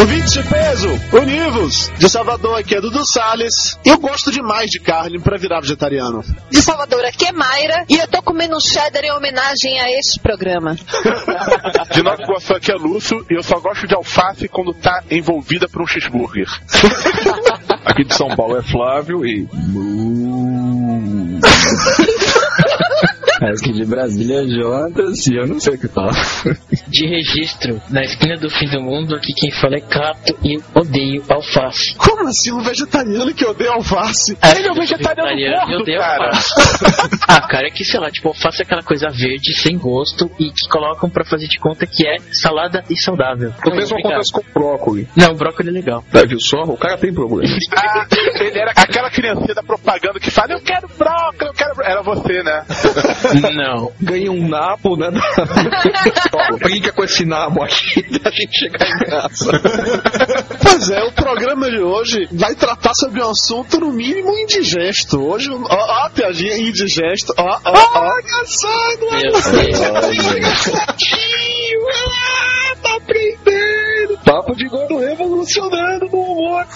Ouvintes de peso, univos! De Salvador aqui é Dudu Salles. Eu gosto demais de carne pra virar vegetariano. De Salvador aqui é Mayra e eu tô comendo um cheddar em homenagem a este programa. De Nova Iguaçu aqui é Lúcio e eu só gosto de alface quando tá envolvida por um cheeseburger. Aqui de São Paulo é Flávio e. Aqui de Brasília é Jonas e eu não sei o que tá. De registro, na esquina do fim do mundo, aqui quem fala é Cato e eu odeio alface. Como assim um vegetariano que odeia alface? Ele é um vegetariano Vegetariano, odeio cara. alface. ah, cara, é que sei lá, tipo, alface é aquela coisa verde, sem gosto e que colocam pra fazer de conta que é salada e saudável. O mesmo acontece com brócolis. Não, brócolis é legal. Tá, viu só? O cara tem problema. Ah, ele era aquela criancinha da propaganda que fala, eu quero brócolis, eu quero... bro-". Era você, né? Não. Ganhei um nabo, né? Brinca com esse nabo aqui da gente chegar em casa. Pois é, o programa de hoje vai tratar sobre um assunto no mínimo indigesto. Hoje, ó, ó a piadinha indigesto, ó, ó, ó. Olha só, Meu Deus. tá aprendendo. Papo de gordo revolucionando no humor.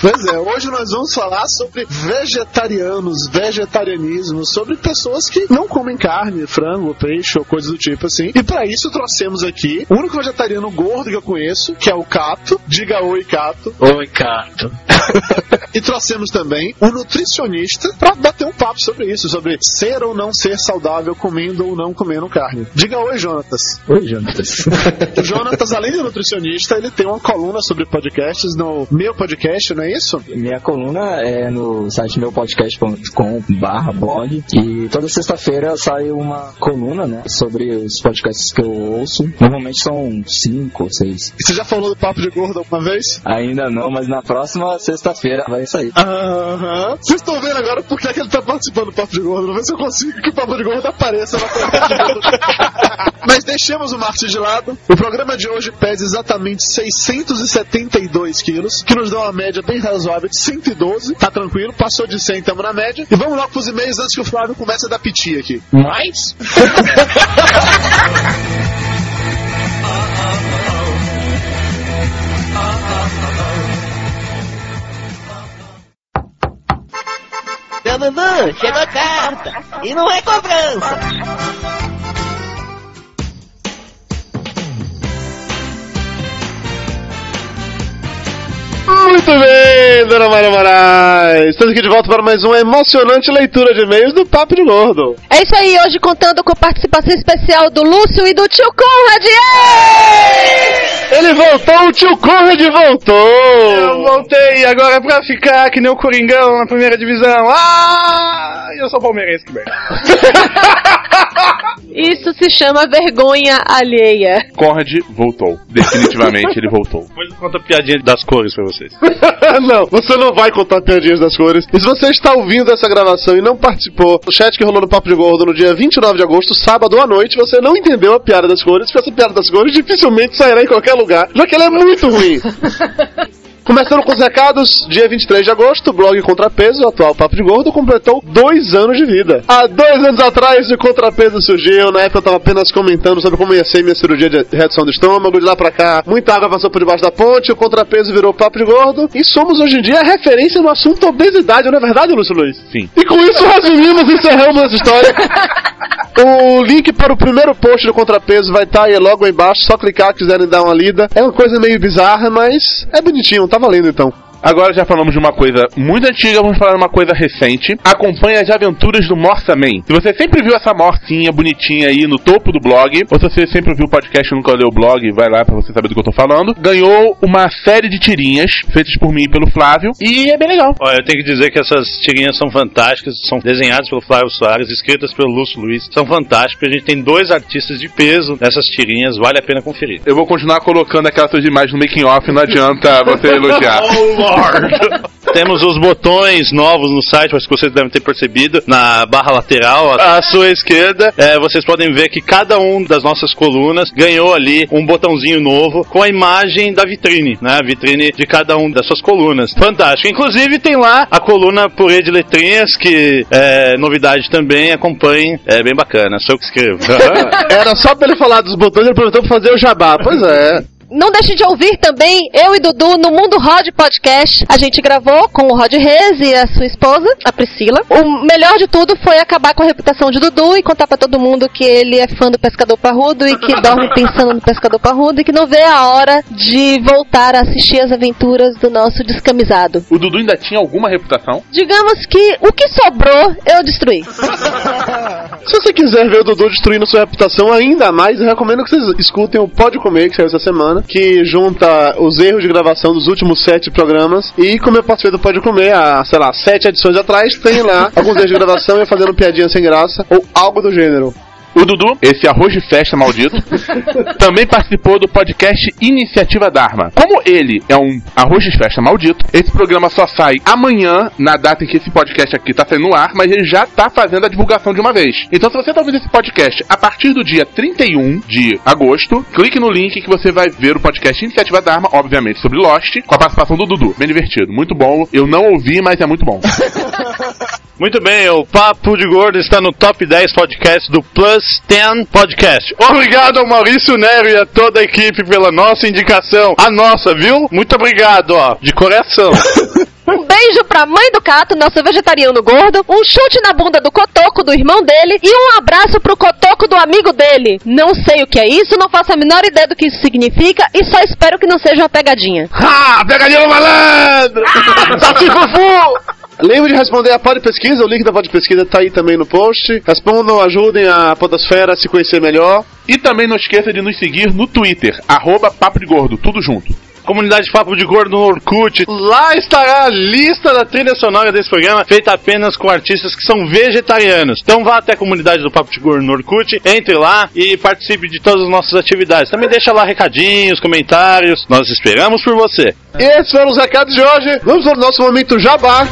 Pois é, hoje nós vamos falar sobre vegetarianos, vegetarianismo, sobre pessoas que não comem carne, frango, peixe ou coisas do tipo assim. E para isso trouxemos aqui o único vegetariano gordo que eu conheço, que é o Cato. Diga oi, Cato. Oi, Cato. E trouxemos também um nutricionista para bater um papo sobre isso, sobre ser ou não ser saudável comendo ou não comendo carne. Diga oi, Jonatas. Oi, Jonas. O Jonatas, além de nutricionista, ele tem uma coluna sobre podcasts no meu podcast, não é isso? Minha coluna é no site meupodcast.com barra blog e toda sexta-feira sai uma coluna, né, sobre os podcasts que eu ouço. Normalmente são cinco ou seis. Você já falou do Papo de Gordo alguma vez? Ainda não, mas na próxima sexta-feira vai sair. Aham. Vocês estão vendo agora por que, é que ele tá participando do Papo de Gordo? Vamos ver se eu consigo que o Papo de Gordo apareça na. Mas deixemos o Márcio de lado. O programa de hoje pesa exatamente 672 quilos, que nos dá uma média bem razoável de 112. Tá tranquilo, passou de 100, estamos na média. E vamos logo pros e-mails antes que o Flávio comece a dar piti aqui. Mais? Seu Dudu, chegou a carta. E não é cobrança. Muito bem, dona Maria Moraes. Estamos aqui de volta para mais uma emocionante leitura de e-mails do Papo de Gordo. É isso aí, hoje contando com a participação especial do Lúcio e do tio Conrad. Ele voltou, o tio Conrad voltou. Eu voltei agora pra ficar que nem o Coringão na primeira divisão. Ah, eu sou palmeirense, que merda. Isso se chama vergonha alheia. Conrad voltou. Definitivamente ele voltou. Depois eu conto a piadinha das cores pra vocês. não, você não vai contar piadinhas das cores. E se você está ouvindo essa gravação e não participou do chat que rolou no Papo de Gordo no dia 29 de agosto, sábado à noite, você não entendeu a piada das cores, porque essa piada das cores dificilmente sairá em qualquer lugar, já que ela é muito ruim. Começando com os recados, dia 23 de agosto, o blog Contrapeso, o atual Papo de Gordo, completou dois anos de vida. Há dois anos atrás o Contrapeso surgiu, na época eu tava apenas comentando sobre como ia ser minha cirurgia de redução do estômago, de lá pra cá, muita água passou por debaixo da ponte, o Contrapeso virou Papo de Gordo, e somos hoje em dia referência no assunto obesidade, não é verdade, Lúcio Luiz? Sim. E com isso resumimos e encerramos essa história. O link para o primeiro post do Contrapeso vai estar aí logo embaixo, só clicar se quiserem dar uma lida. É uma coisa meio bizarra, mas é bonitinho, tá valendo então. Agora já falamos de uma coisa muito antiga, vamos falar de uma coisa recente. Acompanhe as aventuras do Morsa Man. Se você sempre viu essa morcinha bonitinha aí no topo do blog, ou se você sempre ouviu o podcast e nunca leu o blog, vai lá pra você saber do que eu tô falando. Ganhou uma série de tirinhas feitas por mim e pelo Flávio, e é bem legal. Olha, eu tenho que dizer que essas tirinhas são fantásticas, são desenhadas pelo Flávio Soares, escritas pelo Lúcio Luiz, são fantásticas. A gente tem dois artistas de peso nessas tirinhas, vale a pena conferir. Eu vou continuar colocando aquelas suas imagens no making off, não adianta você elogiar. Temos os botões novos no site, acho que vocês devem ter percebido, na barra lateral, à sua esquerda. É, vocês podem ver que cada um das nossas colunas ganhou ali um botãozinho novo com a imagem da vitrine, né? A vitrine de cada um das suas colunas. Fantástico. Inclusive tem lá a coluna Purê de Letrinhas, que é novidade também, acompanhe, é bem bacana, sou eu que escrevo. Era só pra ele falar dos botões, ele aproveitou pra fazer o jabá. Pois é. Não deixe de ouvir também eu e Dudu no Mundo Rod Podcast. A gente gravou com o Rod Reis e a sua esposa, a Priscila. O melhor de tudo foi acabar com a reputação de Dudu e contar pra todo mundo que ele é fã do Pescador Parrudo e que dorme pensando no Pescador Parrudo e que não vê a hora de voltar a assistir as aventuras do nosso descamisado. O Dudu ainda tinha alguma reputação? Digamos que o que sobrou eu destruí. Se você quiser ver o Dudu destruindo sua reputação ainda mais, eu recomendo que vocês escutem o Pode Comer, que saiu essa semana, que junta os erros de gravação dos últimos sete programas. E como eu participei do Pode Comer, há, sei lá, sete edições atrás, tem lá alguns erros de gravação e fazendo piadinha sem graça, ou algo do gênero. O Dudu, esse arroz de festa maldito, também participou do podcast Iniciativa Dharma. Como ele é um arroz de festa maldito, esse programa só sai amanhã, na data em que esse podcast aqui tá saindo no ar, mas ele já tá fazendo a divulgação de uma vez. Então, se você tá ouvindo esse podcast a partir do dia 31 de agosto, clique no link que você vai ver o podcast Iniciativa Dharma, obviamente sobre Lost, com a participação do Dudu. Bem divertido, muito bom. Eu não ouvi, mas é muito bom. Muito bem, o Papo de Gordo está no top 10 podcast do Plus 10 Podcast. Obrigado ao Maurício Nero e a toda a equipe pela nossa indicação. A nossa, viu? Muito obrigado, ó, de coração. Um beijo pra mãe do Cato, nosso vegetariano gordo. Um chute na bunda do cotoco do irmão dele. E um abraço pro cotoco do amigo dele. Não sei o que é isso, não faço a menor ideia do que isso significa. E só espero que não seja uma pegadinha. Ah, pegadinha do malandro! Saci Fufu! Lembre de responder a Pod Pesquisa, o link da Pod Pesquisa tá aí também no post. Respondam, ajudem a Podosfera a se conhecer melhor. E também não esqueça de nos seguir no Twitter, arroba Papo de Gordo, tudo junto. Comunidade Papo de Gordo no Orkut. Lá estará a lista da trilha sonora desse programa, feita apenas com artistas que são vegetarianos. Então vá até a comunidade do Papo de Gordo no Orkut, entre lá e participe de todas as nossas atividades. Também deixa lá recadinhos, comentários. Nós esperamos por você. Esses foram os recados de hoje. Vamos para o nosso momento jabá.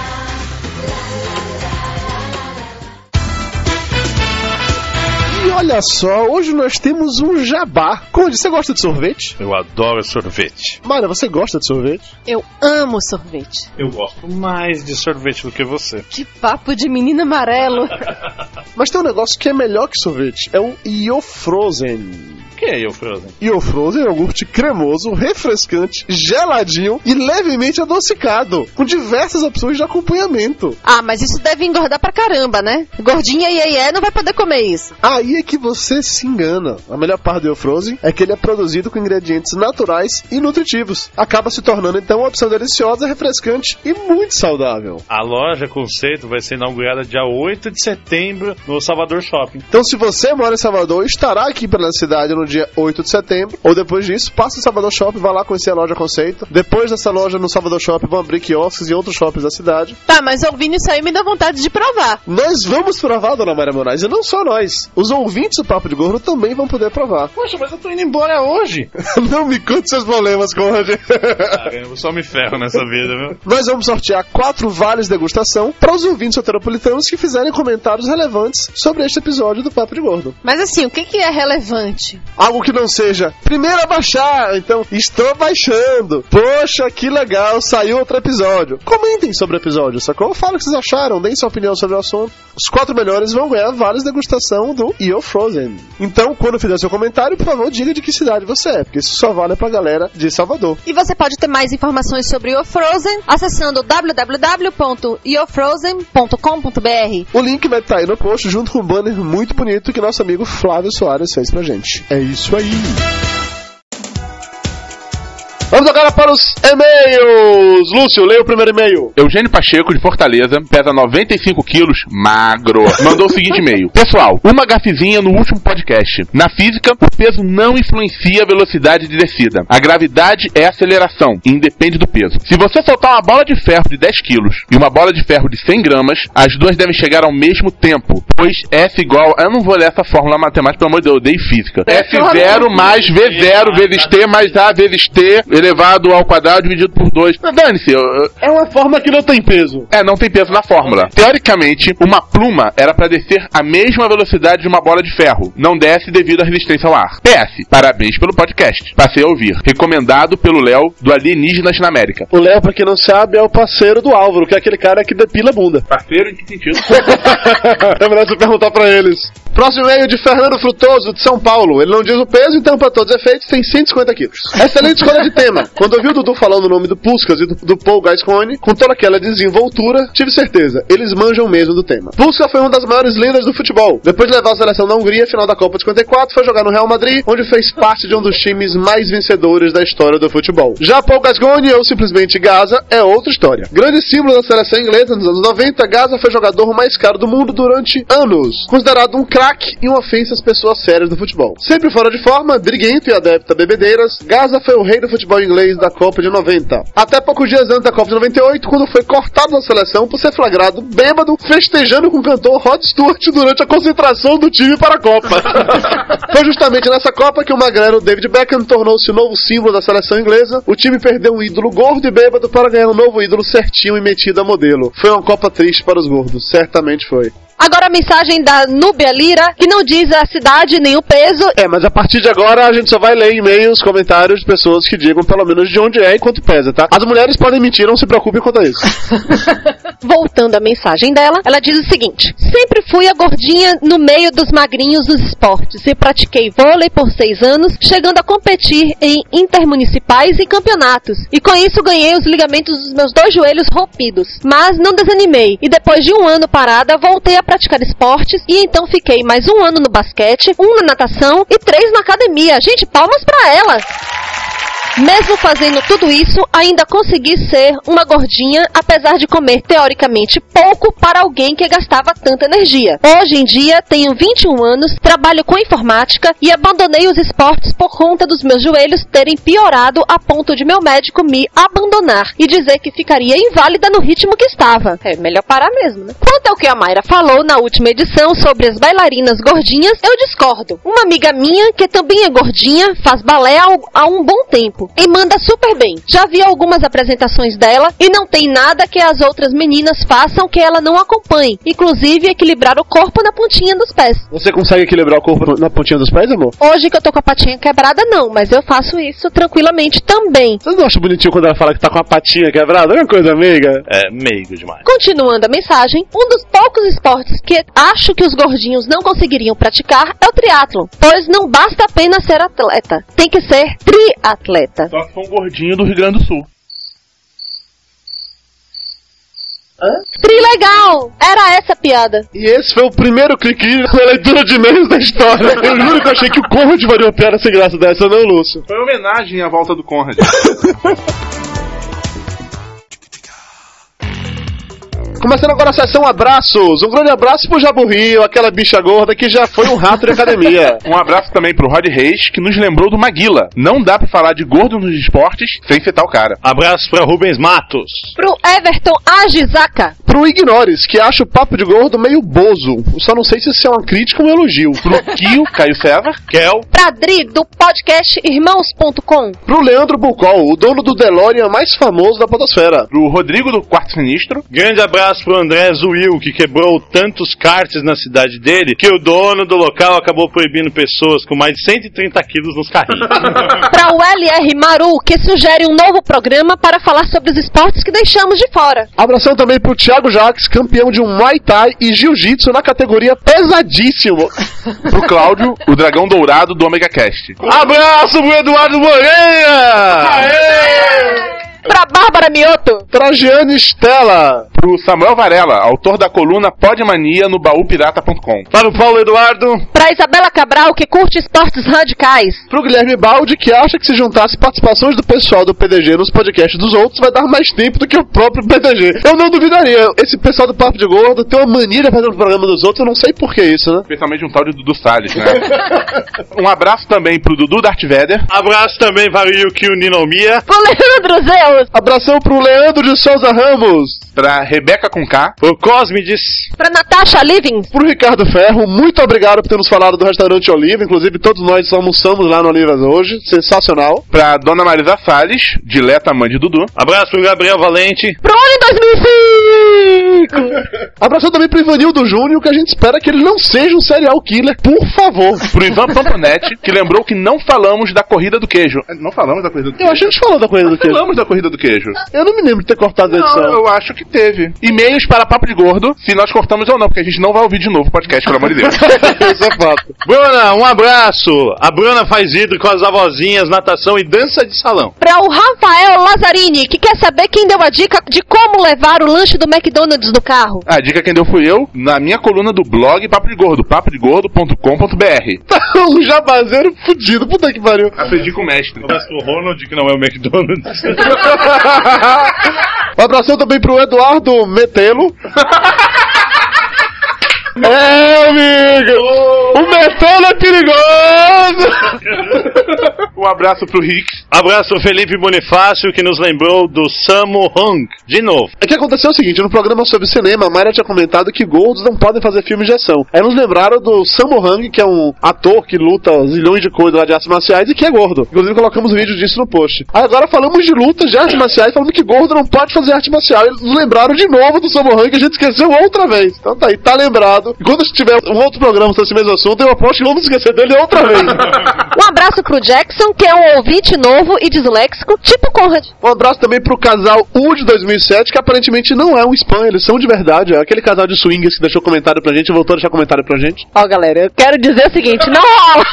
E olha só, hoje nós temos um jabá. Conde, você gosta de sorvete? Eu adoro sorvete. Mara, você gosta de sorvete? Eu amo sorvete. Eu gosto mais de sorvete do que você. Que papo de menino amarelo. Mas tem um negócio que é melhor que sorvete. É o Iofrozen. O que é eu, Frozen? Iofrozen é um iogurte cremoso, refrescante, geladinho e levemente adocicado, com diversas opções de acompanhamento. Ah, mas isso deve engordar pra caramba, né? Gordinha e aí não vai poder comer isso. Aí é que você se engana. A melhor parte do Iofrozen é que ele é produzido com ingredientes naturais e nutritivos. Acaba se tornando então uma opção deliciosa, refrescante e muito saudável. A loja Conceito vai ser inaugurada dia 8 de setembro no Salvador Shopping. Então, se você mora em Salvador, estará aqui pela cidade no dia 8 de setembro, ou depois disso, passa no Salvador Shopping, vai lá conhecer a loja Conceito. Depois dessa loja no Salvador Shopping, vão abrir quiosques em outros shoppings da cidade. Tá, mas ouvindo isso aí me dá vontade de provar. Nós vamos provar, dona Maria Moraes, e não só nós. Os ouvintes do Papo de Gordo também vão poder provar. Poxa, mas eu tô indo embora hoje. não me conte seus problemas, Conrad. Caramba, só me ferro nessa vida, viu? Nós vamos sortear quatro vales degustação para os ouvintes soteropolitanos que fizerem comentários relevantes sobre este episódio do Papo de Gordo. Mas assim, o que, que é relevante? Algo que não seja primeiro a baixar, então estou baixando. Poxa, que legal, saiu outro episódio. Comentem sobre o episódio, sacou? Fala o que vocês acharam, deem sua opinião sobre o assunto. Os quatro melhores vão ganhar vales degustação do Io Frozen. Então, quando fizer seu comentário, por favor, diga de que cidade você é, porque isso só vale pra galera de Salvador. E você pode ter mais informações sobre Io Frozen acessando www.iofrozen.com.br. O link vai estar aí no post junto com um banner muito bonito que nosso amigo Flávio Soares fez pra gente. É isso aí. Vamos agora para os e-mails. Lúcio, leia o primeiro e-mail. Eugênio Pacheco, de Fortaleza, pesa 95 quilos, magro. Mandou o seguinte e-mail. Pessoal, uma gafezinha no último podcast. Na física, o peso não influencia a velocidade de descida. A gravidade é aceleração, e independe do peso. Se você soltar uma bola de ferro de 10 quilos e uma bola de ferro de 100 gramas, as duas devem chegar ao mesmo tempo, pois F igual... Eu não vou ler essa fórmula matemática, pelo amor de Deus, eu odeio física. F0 mais V0 vezes T mais A vezes T elevado elevado ao quadrado dividido por 2. Dane-se, eu- É uma forma que não tem peso. é, não tem peso na fórmula. Teoricamente, uma pluma era pra descer a mesma velocidade de uma bola de ferro. Não desce devido à resistência ao ar. PS, parabéns pelo podcast. Passei a ouvir. Recomendado pelo Léo do Alienígenas na América. O Léo, pra quem não sabe, é o parceiro do Álvaro, que é aquele cara que depila a bunda. Parceiro em que sentido? é melhor você perguntar pra eles. Próximo e-mail de Fernando Frutoso, de São Paulo. Ele não diz o peso, então, pra todos os efeitos, tem 150 quilos. Excelente escolha de tema. Quando eu vi o Dudu falando o nome do Puskas e do, do Paul Gascoigne, com toda aquela desenvoltura, tive certeza, eles manjam mesmo do tema. Puskas foi uma das maiores lendas do futebol. Depois de levar a seleção da Hungria final da Copa de 54, foi jogar no Real Madrid, onde fez parte de um dos times mais vencedores da história do futebol. Já Paul Gascoigne, ou simplesmente Gaza, é outra história. Grande símbolo da seleção inglesa nos anos 90, Gaza foi jogador mais caro do mundo durante anos, considerado um craque e uma ofensa às pessoas sérias do futebol. Sempre fora de forma, briguento e adepto a bebedeiras, Gaza foi o rei do futebol inglês da Copa de 90. Até poucos dias antes da Copa de 98, quando foi cortado da seleção por ser flagrado bêbado festejando com o cantor Rod Stewart durante a concentração do time para a Copa. foi justamente nessa Copa que o magrelo David Beckham tornou-se o novo símbolo da seleção inglesa. O time perdeu um ídolo gordo e bêbado para ganhar um novo ídolo certinho e metido a modelo. Foi uma Copa triste para os gordos, certamente foi. Agora a mensagem da Núbia Lira, que não diz a cidade nem o peso. É, mas a partir de agora a gente só vai ler e-mails, comentários de pessoas que digam pelo menos de onde é e quanto pesa, tá? As mulheres podem mentir, não se preocupem quanto a isso. Voltando à mensagem dela, ela diz o seguinte: Sempre fui a gordinha no meio dos magrinhos dos esportes e pratiquei vôlei por seis anos, chegando a competir em intermunicipais e campeonatos. E com isso ganhei os ligamentos dos meus dois joelhos rompidos. Mas não desanimei e depois de um ano parada voltei a praticar esportes e então fiquei mais um ano no basquete, um na natação e três na academia. Gente, palmas pra ela! Mesmo fazendo tudo isso, ainda consegui ser uma gordinha, apesar de comer teoricamente pouco para alguém que gastava tanta energia. Hoje em dia, tenho 21 anos, trabalho com informática e abandonei os esportes por conta dos meus joelhos terem piorado a ponto de meu médico me abandonar e dizer que ficaria inválida no ritmo que estava. É melhor parar mesmo, né? Quanto ao que a Mayra falou na última edição sobre as bailarinas gordinhas, eu discordo. Uma amiga minha, que também é gordinha, faz balé há um bom tempo e manda super bem. Já vi algumas apresentações dela e não tem nada que as outras meninas façam que ela não acompanhe, inclusive equilibrar o corpo na pontinha dos pés. Você consegue equilibrar o corpo na pontinha dos pés, amor? Hoje que eu tô com a patinha quebrada, não, mas eu faço isso tranquilamente também. Vocês não acham bonitinho quando ela fala que tá com a patinha quebrada? É uma coisa amiga. É meigo demais. Continuando a mensagem, um dos poucos esportes que acho que os gordinhos não conseguiriam praticar é o triatlo, pois não basta apenas ser atleta, tem que ser triatleta. Só que foi um gordinho do Rio Grande do Sul. Trilegal! Era essa a piada. E esse foi o primeiro clique na leitura de e-mails da história. Eu juro que eu achei que o Conrad faria uma piada sem graça dessa, não, Lúcio. Foi uma homenagem à volta do Conrad. Começando agora a sessão abraços. Um grande abraço pro Jabu Rio, aquela bicha gorda que já foi um rato de academia. Um abraço também pro Rod Reis, que nos lembrou do Maguila. Não dá pra falar de gordo nos esportes sem citar o cara. Abraço pra Rubens Matos. Pro Everton Ajizaka. Pro Ignores, que acha o papo de gordo meio bozo. Só não sei se isso é uma crítica ou um elogio. Pro Kio, Caio César. Kel. Pra Dri, do podcast Irmãos.com. Pro Leandro Bucol, o dono do DeLorean mais famoso da podosfera. Pro Rodrigo do Quarto Sinistro. Grande abraço pro André Zuil, que quebrou tantos karts na cidade dele que o dono do local acabou proibindo pessoas com mais de 130 quilos nos carrinhos. Pra o LR Maru, que sugere um novo programa para falar sobre os esportes que deixamos de fora. Abração também pro Thiago Jacques, campeão de um Muay Thai e Jiu-Jitsu na categoria pesadíssimo. Pro Cláudio, o dragão dourado do Omega Cast. Abraço pro Eduardo Moreira! Pra Bárbara Mioto. Pra Giane Stella. Pro Samuel Varela, autor da coluna Podmania no baúpirata.com. Para o Paulo Eduardo. Pra Isabela Cabral, que curte esportes radicais. Pro Guilherme Baldi, que acha que se juntasse participações do pessoal do PDG nos podcasts dos outros vai dar mais tempo do que o próprio PDG. Eu não duvidaria. Esse pessoal do Papo de Gordo tem uma mania de fazer o programa dos outros, eu não sei por que isso, né? Especialmente um tal de Dudu Salles, né? um abraço também pro Dudu Darth Vader. Abraço também para o Yukio Ninomiya. Pro Leandro Powers. Abração pro Leandro de Souza Ramos. Pra Rebeca com K. O diz. Pra Natasha Living. Pro Ricardo Ferro. Muito obrigado por ter nos falado do restaurante Oliva. Inclusive, todos nós almoçamos lá no Oliva hoje. Sensacional. Pra Dona Marisa Salles, dileta mãe de Dudu. Abraço, Gabriel Valente. Pro ano 2005! rico. Abração também pro Ivanildo Júnior, que a gente espera que ele não seja um serial killer, por favor. Pro Ivan Pampanete, que lembrou que não falamos da corrida do queijo. É, não falamos da corrida do queijo. Eu acho que a gente falou da corrida do queijo. Falamos da corrida do queijo. Eu não me lembro de ter cortado a edição. Não, eu acho que teve. E-mails para Papo de Gordo, se nós cortamos ou não, porque a gente não vai ouvir de novo o podcast, pelo amor de Deus. Isso é fato. Bruna, um abraço. A Bruna faz hidro com as avózinhas, natação e dança de salão. Para o Rafael Lazzarini, que quer saber quem deu a dica de como levar o lanche do McDonald's no carro. A dica quem deu fui eu, na minha coluna do blog Papo de Gordo, papodegordo.com.br. um jabazeiro fudido, puta que pariu. Aprendi com o mestre. abraço pro Ronald, que não é o McDonald's. Um abração também pro Eduardo Metelo. É, amigo! O Metelo é perigoso! Um abraço pro Ricks. abraço pro Felipe Bonifácio, que nos lembrou do Samu Hung. De novo. É que aconteceu o seguinte, no programa sobre cinema, a Mayra tinha comentado que gordos não podem fazer filmes de ação. Aí nos lembraram do Sammo Hung, que é um ator que luta zilhões de coisas lá de artes marciais e que é gordo. Inclusive colocamos vídeo disso no post. Aí agora falamos de lutas de artes marciais, falando que gordo não pode fazer arte marcial. Eles nos lembraram de novo do Sammo Hung, que a gente esqueceu outra vez. Então tá aí, tá lembrado. E quando tiver um outro programa sobre esse mesmo assunto, eu aposto que vamos esquecer dele outra vez. Um abraço pro Jackson, que é um ouvinte novo e disléxico, tipo Conrad. Um abraço também pro casal U de 2007, que aparentemente não é um spam, eles são de verdade. É aquele casal de swingers que deixou comentário pra gente e voltou a deixar comentário pra gente. Ó, galera, eu quero dizer o seguinte, não rola!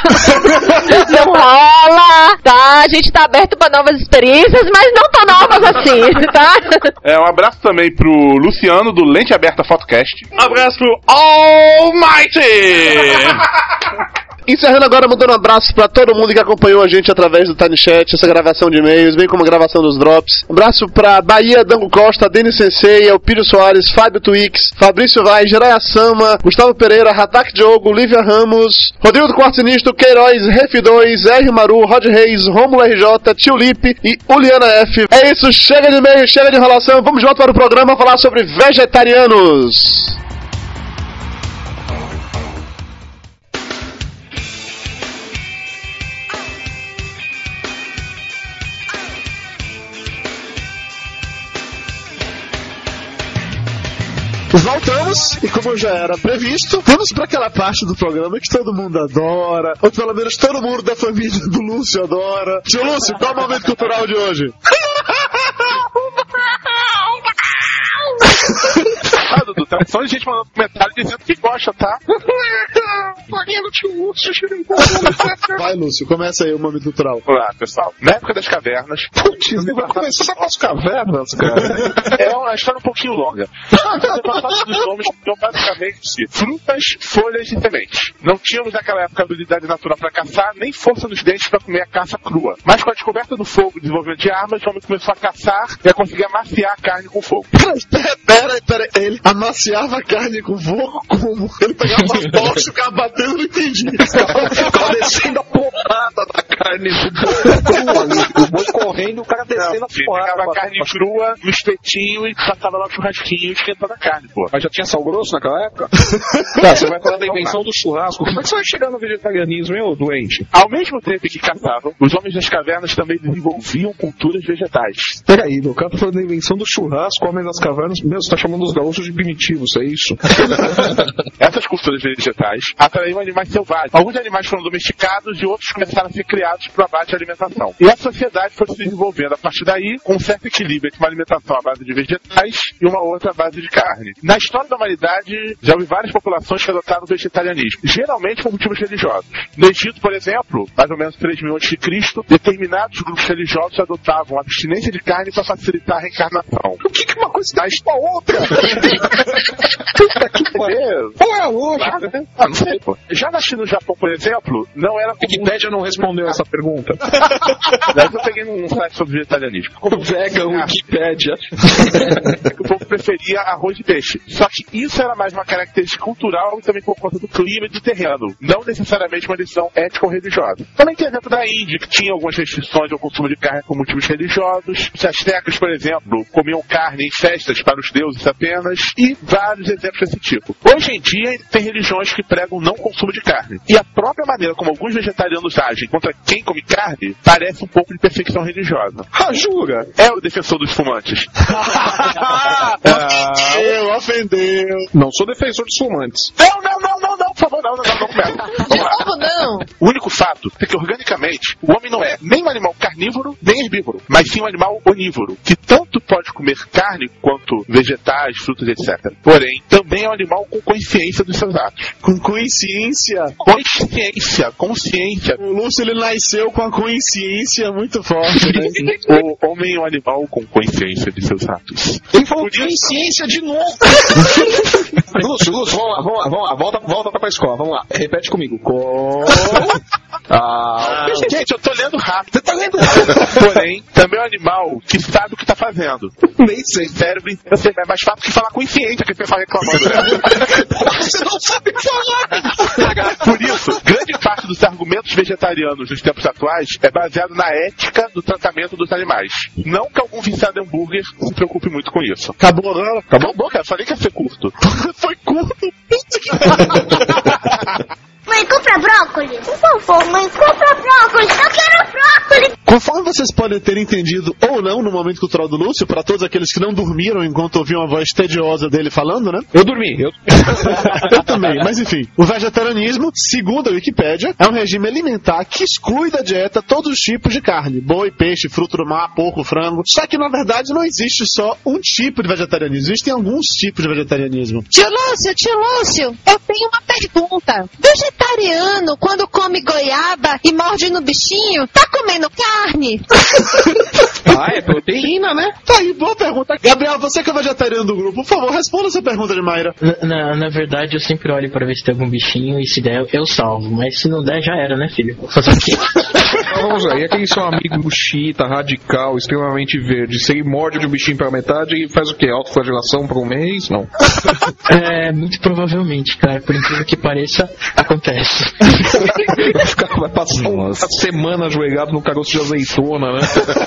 não rola! Tá, a gente tá aberto pra novas experiências, mas não tão novas assim, tá? É, um abraço também pro Luciano, do Lente Aberta Photocast. Abraço pro Almighty. Encerrando agora, mandando um abraço pra todo mundo que acompanhou a gente através do Tiny Chat, essa gravação de e-mails, bem como a gravação dos drops. Um abraço pra Bahia, Dango Costa, Denis Sensei, Elpírio Soares, Fábio Twix, Fabrício Vai, Jiraya Sama, Gustavo Pereira, Ratak Diogo, Lívia Ramos, Rodrigo do Quarto Sinistro, Queiroz, Ref2, R. Maru, Rod Reis, Romulo RJ, Tio Lipe e Uliana F. É isso, chega de e-mail, chega de enrolação, vamos de volta para o programa falar sobre vegetarianos. Voltamos, e como já era previsto, vamos para aquela parte do programa que todo mundo adora, ou pelo menos todo mundo da família do Lúcio adora. Tio Lúcio, qual é o momento cultural de hoje? Dudu, tá só gente mandando comentário dizendo que gosta, tá? Vai, Lúcio, começa aí o momento cultural. Olá, pessoal. Na época das cavernas. Putz, vai começar com as cavernas, cara. É uma história um pouquinho longa. Os dos homens tinham basicamente frutas, folhas e sementes. Não tínhamos naquela época habilidade natural para caçar, nem força nos dentes para comer a caça crua. Mas com a descoberta do fogo e desenvolvimento de armas, o homem começou a caçar e a conseguir amaciar a carne com fogo. Pera, pera, pera, ele amaciava a carne com fogo como? Ele pegava uma tocha e ficava batendo, não entendi. Ficava descendo a porrada da carne do boi crua ali. O boi correndo e o cara descendo a Ele porrada. pegava a carne crua no espetinho e passava lá no churrasquinho esquentando a carne, pô. Mas já tinha sal grosso naquela época? Tá, você vai falar da invenção do churrasco. Como é que você vai chegar no vegetarianismo, hein, ô doente? Ao mesmo tempo que caçavam, os homens das cavernas também desenvolviam culturas vegetais. Peraí, o cara tá falando da invenção do churrasco, homem das cavernas. Meu, você tá chamando os gaúchos de primitivos, é isso? Essas culturas vegetais atraíam animais selvagens. Alguns animais foram domesticados e outros começaram a ser criados para a base de alimentação. E a sociedade foi se desenvolvendo a partir daí com um certo equilíbrio entre uma alimentação à base de vegetais e uma outra à base de carne. Na história da humanidade, já houve várias populações que adotaram o vegetarianismo, geralmente por motivos religiosos. No Egito, por exemplo, mais ou menos 3 mil a.C., determinados grupos religiosos adotavam a abstinência de carne para facilitar a reencarnação. O que, que uma coisa dá isso pra outra? Puta que pariu. Qual é a lógica? Ah, não sei, pô. Já na China e no Japão, por exemplo, não era comum. Wikipédia não respondeu essa pergunta. Daí eu peguei num site sobre vegetarianismo. Como Vega Wikipédia. o povo preferia arroz e peixe. Só que isso era mais uma característica cultural e também por conta do clima e do terreno. Não necessariamente uma decisão ética ou religiosa. Também tem exemplo da Índia, que tinha algumas restrições ao consumo de carne por motivos religiosos. Os astecas, por exemplo, comiam carne em festas para os deuses apenas. E vários exemplos desse tipo. Hoje em dia, tem religiões que pregam o não consumo de carne. E a própria maneira como alguns vegetarianos agem contra quem come carne parece um pouco de perseguição religiosa. Ah, jura? É o defensor dos fumantes. Ofendeu, ofendeu. Não sou defensor dos fumantes. Não, não, não, não, não, por favor, não, não, não, não começa. Não? O único fato é que organicamente o homem não é nem um animal carnívoro nem herbívoro, mas sim um animal onívoro, que tanto pode comer carne quanto vegetais, frutas, etc. Porém, também é um animal com consciência dos seus atos. Com consciência. Consciência, consciência. O Lúcio ele nasceu com a consciência muito forte, né? O homem é um animal com consciência de seus atos. Ele falou consciência de novo. Lúcio, Lúcio, vamos lá, vamos lá, vamos lá. Volta, volta pra escola, vamos lá. Repete comigo. Com... Ah, Gente, eu tô lendo rápido. Você tá lendo rápido. Porém, também é um animal que sabe o que tá fazendo. nem sei. Cérebro, eu sei, é mais fácil que falar consciência que você fala reclamando. né? Você não sabe falar. Por isso, grande parte dos argumentos vegetarianos nos tempos atuais é baseado na ética do tratamento dos animais. Não que algum viciado hambúrguer se preocupe muito com isso. Acabou, né? Acabou, cara. Falei que ia ser curto. Foi curto. Mãe, compra brócolis. Por favor, mãe, compra brócolis. Eu quero brócolis. Conforme vocês podem ter entendido ou não no momento cultural do Lúcio, para todos aqueles que não dormiram enquanto ouviam a voz tediosa dele falando, né? Eu dormi. Eu... Eu também, mas enfim. O vegetarianismo, segundo a Wikipédia, é um regime alimentar que exclui da dieta todos os tipos de carne: boi, peixe, fruto do mar, porco, frango. Só que na verdade não existe só um tipo de vegetarianismo, existem alguns tipos de vegetarianismo. Tio Lúcio, tio Lúcio, eu tenho uma pergunta. Vegetariano, quando come goiaba e morde no bichinho, tá comendo carne? Ah, é proteína, né? Tá aí, boa pergunta. Gabriel, você que é vegetariano do grupo, por favor, responda essa pergunta de Mayra. Na, na, na verdade, eu sempre olho pra ver se tem algum bichinho e se der, eu salvo. Mas se não der, já era, né, filho? Fazer o quê? Vamos lá. E aquele seu amigo chita, radical, extremamente verde, se ele morde o bichinho pela metade e faz o quê? Autoflagelação por um mês? Não. É, muito provavelmente, cara. Por incrível que pareça, acontece. Ficar- Vai passar uma semana ajoelhado no caroço de azeitona, né?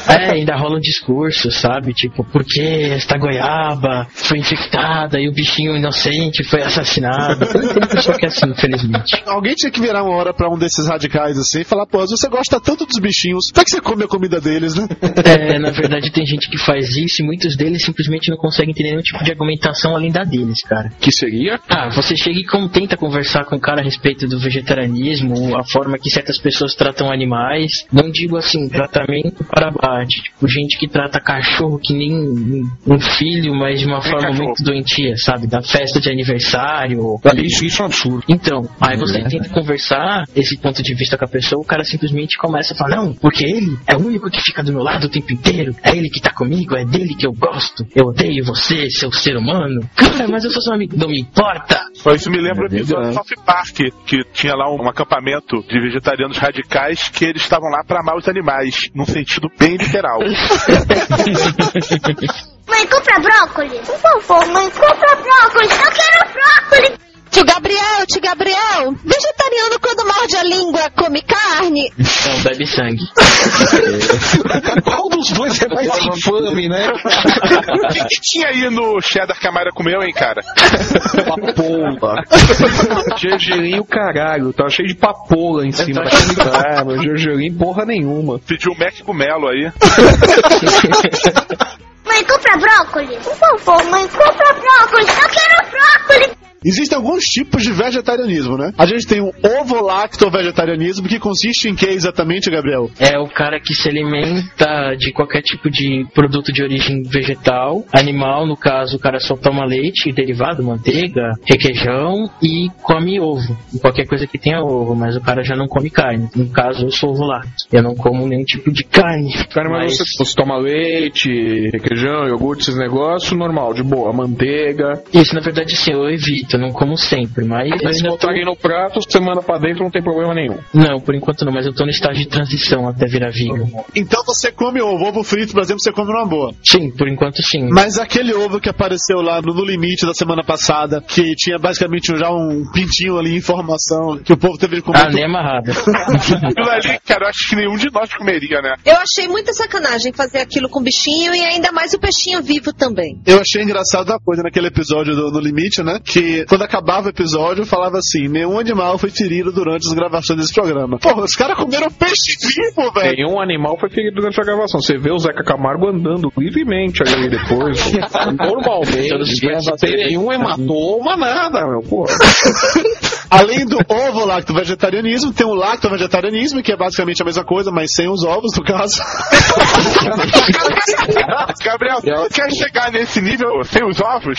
É, ainda rola um discurso, sabe? Tipo, por que esta goiaba foi infectada e o bichinho inocente foi assassinado? Tem pessoa que é assim, infelizmente. Alguém tinha que virar uma hora pra um desses radicais assim e falar, pô, você gosta tanto dos bichinhos, por que você come a comida deles, né? É, na verdade, tem gente que faz isso e muitos deles simplesmente não conseguem ter nenhum tipo de argumentação além da deles, cara. Que seria? Ah, você chega e tenta conversar com o cara a respeito do vegetarianismo, a forma que certas pessoas tratam animais. Não digo assim, tratamento para abate. Tipo, gente que trata cachorro que nem um- filho, mas de uma forma cachorro. muito doentia, sabe? Da festa de aniversário. Isso, isso é um absurdo. Então, aí você tenta conversar esse ponto de vista com a pessoa, o cara simplesmente começa a falar, não, porque ele é o único que fica do meu lado o tempo inteiro, é ele que tá comigo, é dele que eu gosto, eu odeio você, seu ser humano. Cara, mas eu sou seu amigo, não me importa. Isso me lembra o episódio do South Park, que tinha lá um acampamento de vegetarianos radicais que eles estavam lá pra amar os animais, num sentido bem literal. Mãe, compra brócolis. Por favor, mãe, compra brócolis. Eu quero brócolis. Tio Gabriel, tio Gabriel, vegetariano quando morde a língua come carne? Não, bebe sangue. Qual dos dois é mais infame, né? O que, que tinha aí no cheddar que a Mayra comeu, hein, cara? Papoula. Gergelim o caralho, tá cheio de papoula em cima daquele cara. Gergelim porra nenhuma. Pediu um Mac Gumelo aí. Mãe, compra brócolis. Por favor, mãe, compra brócolis. Eu quero brócolis. Existem alguns tipos de vegetarianismo, né? A gente tem o ovo-lacto-vegetarianismo, que consiste em que exatamente, Gabriel? É o cara que se alimenta de qualquer tipo de produto de origem vegetal, animal, no caso, o cara só toma leite, derivado, manteiga, requeijão e come ovo. E qualquer coisa que tenha ovo, mas o cara já não come carne. No caso, eu sou ovo lacto. Eu não como nenhum tipo de carne. Cara, mas, você, você toma leite, requeijão, iogurte, esses negócios, normal, de boa, manteiga. Isso, na verdade, sim, eu evito. Eu não como sempre, mas. Mas se ainda tô- no prato, você manda pra dentro, não tem problema nenhum. Não, por enquanto não, mas eu tô no estágio de transição até virar vegan. Então você come ovo, ovo frito, por exemplo, você come numa boa. Sim, por enquanto sim. Mas aquele ovo que apareceu lá no, no limite da semana passada, que tinha basicamente já um pintinho ali, informação, que o povo teve que comer. Ah, nem amarrada. Aquilo ali, cara, eu acho que nenhum de nós comeria, né? Eu achei muita sacanagem fazer aquilo com bichinho e ainda mais o peixinho vivo também. Eu achei engraçado uma coisa naquele episódio do No Limite, né? Que quando acabava o episódio, falava assim: nenhum animal foi ferido durante as gravações desse programa. Porra, os caras comeram peixe vivo, velho. Nenhum animal foi ferido durante a gravação. Você vê o Zeca Camargo andando livremente ali depois. Normalmente, tem nenhum hematoma, nada, meu, porra. Além do ovo lacto vegetarianismo, tem o lacto vegetarianismo, que é basicamente a mesma coisa, mas sem os ovos, no caso. Gabriel, você quer chegar nesse nível sem os ovos?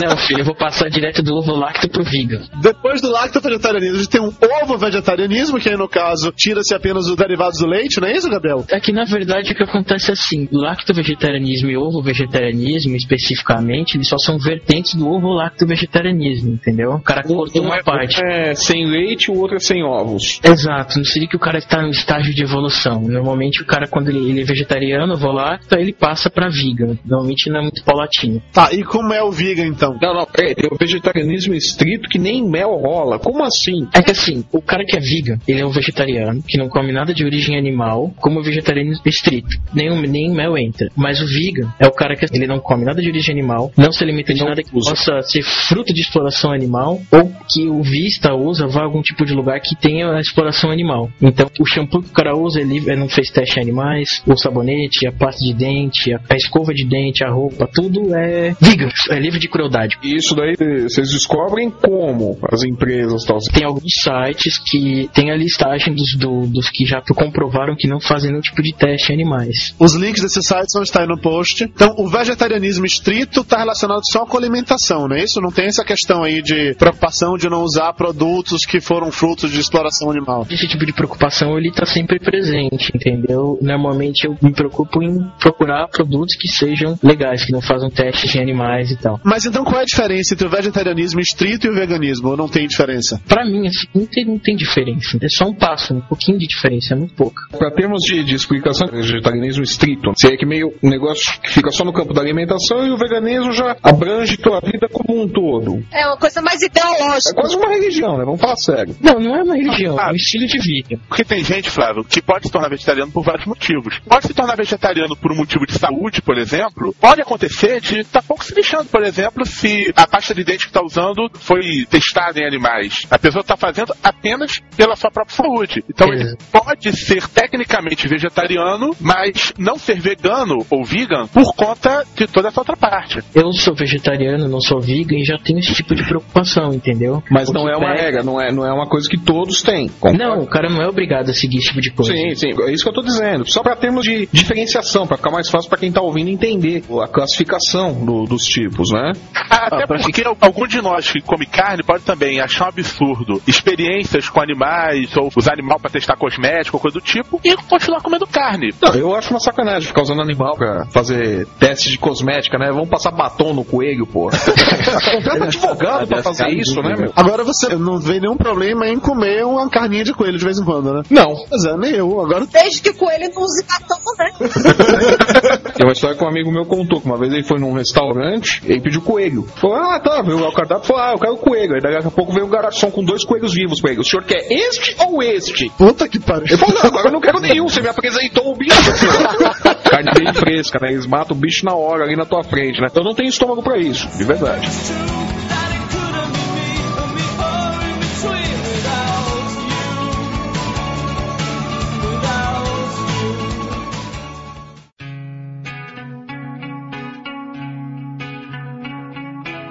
Não, filho, eu vou passar direto do ovo lacto pro vegan. Depois do lacto vegetarianismo, a gente tem um ovo vegetarianismo, que aí no caso tira-se apenas os derivados do leite, não é isso, Gabriel? É que na verdade o que acontece é assim, lacto-vegetarianismo e ovo-vegetarianismo especificamente, eles só são vertentes do ovo-lacto-vegetarianismo, entendeu? O cara cortou uma parte. É sem leite, o outro é sem ovos. Exato, não seria que o cara está no estágio de evolução. Normalmente o cara, quando ele, ele é vegetariano, ovo-lacto, ele passa pra vegan. Normalmente não é muito paulatino. Tá, e como é o vegan então? Não, não, peraí, tem o vegetarianismo estrito que nem mel rola. Como assim? É que assim, o cara que é vegan, ele é um vegetariano, que não come nada de origem animal, como o vegetarianismo estrito. Nem, nem mel entra. Mas o vegan é o cara que ele não come nada de origem animal, não se alimenta de nada que possa ser fruto de exploração animal, ou que o vista usa vá a algum tipo de lugar que tenha a exploração animal. Então, o shampoo que o cara usa, ele, ele não fez teste em animais, o sabonete, a pasta de dente, a, a escova de dente, a roupa, tudo é vegan, é livre de crueldade. E isso daí vocês descobrem como as empresas tal. Tem alguns sites que tem a listagem dos, do- dos que já comprovaram que não fazem nenhum tipo de teste em animais. Os links desses sites vão estar aí no post. Então, o vegetarianismo estrito está relacionado só com alimentação, não é isso? Não tem essa questão aí de preocupação de não usar produtos que foram frutos de exploração animal. Esse tipo de preocupação ele está sempre presente, entendeu? Normalmente eu me preocupo em procurar produtos que sejam legais, que não façam testes em animais e tal. Mas então qual é a diferença entre o vegetarianismo estrito e o veganismo? Ou não tem diferença? Pra mim, assim, não tem, não tem diferença. É só um passo, um pouquinho de diferença, é muito pouca. Para termos de, de explicação, vegetarianismo estrito seria que meio um negócio que fica só no campo da alimentação e o veganismo já abrange tua vida como um todo. É uma coisa mais ideológica. É quase uma religião, né? Vamos falar sério. Não, não é uma religião, é um estilo de vida. Porque tem gente, Flávio, que pode se tornar vegetariano por vários motivos. Pode se tornar vegetariano por um motivo de saúde, por exemplo. Pode acontecer de estar pouco se lixando, por exemplo, se a pasta de dente que está usando foi testada em animais. A pessoa está fazendo apenas pela sua própria saúde. Então ele pode ser tecnicamente vegetariano, mas não ser vegano ou vegan por conta de toda essa outra parte. Eu sou vegetariano, não sou vegan e já tenho esse tipo de preocupação, entendeu? Mas O não é uma pega- regra, não é, não é uma coisa que todos têm. Não, o cara não é obrigado a seguir esse tipo de coisa. Sim, sim, é isso que eu tô dizendo. Só para termos de diferenciação, para ficar mais fácil para quem tá ouvindo entender a classificação do- dos tipos, né? Até porque algum de nós que come carne pode também achar um absurdo experiências com animais ou usar animal para testar cosmético ou coisa do tipo e continuar comendo carne. Não, eu acho uma sacanagem ficar usando animal pra fazer teste de cosmética, né? Vamos passar batom no coelho, pô. Contrata advogado pra fazer isso, né, meu? Agora você não vê nenhum problema em comer uma carninha de coelho de vez em quando, né? Não. Mas é, nem eu. Agora Desde que o coelho não use batom, né? Tem uma história que um amigo meu contou, que uma vez ele foi num restaurante e ele pediu coelho. Falou, ah, tá, veio lá o cardápio, falou, ah, eu quero coelho. Aí daqui a pouco veio um garçom com dois coelhos vivos pra ele. O senhor quer este ou este? Puta que pariu. Ele falou, não, agora eu não quero nenhum, você me apresentou o bicho. Carne bem fresca, né? Eles matam o bicho na hora, ali na tua frente, né? Eu não tenho estômago pra isso, de verdade.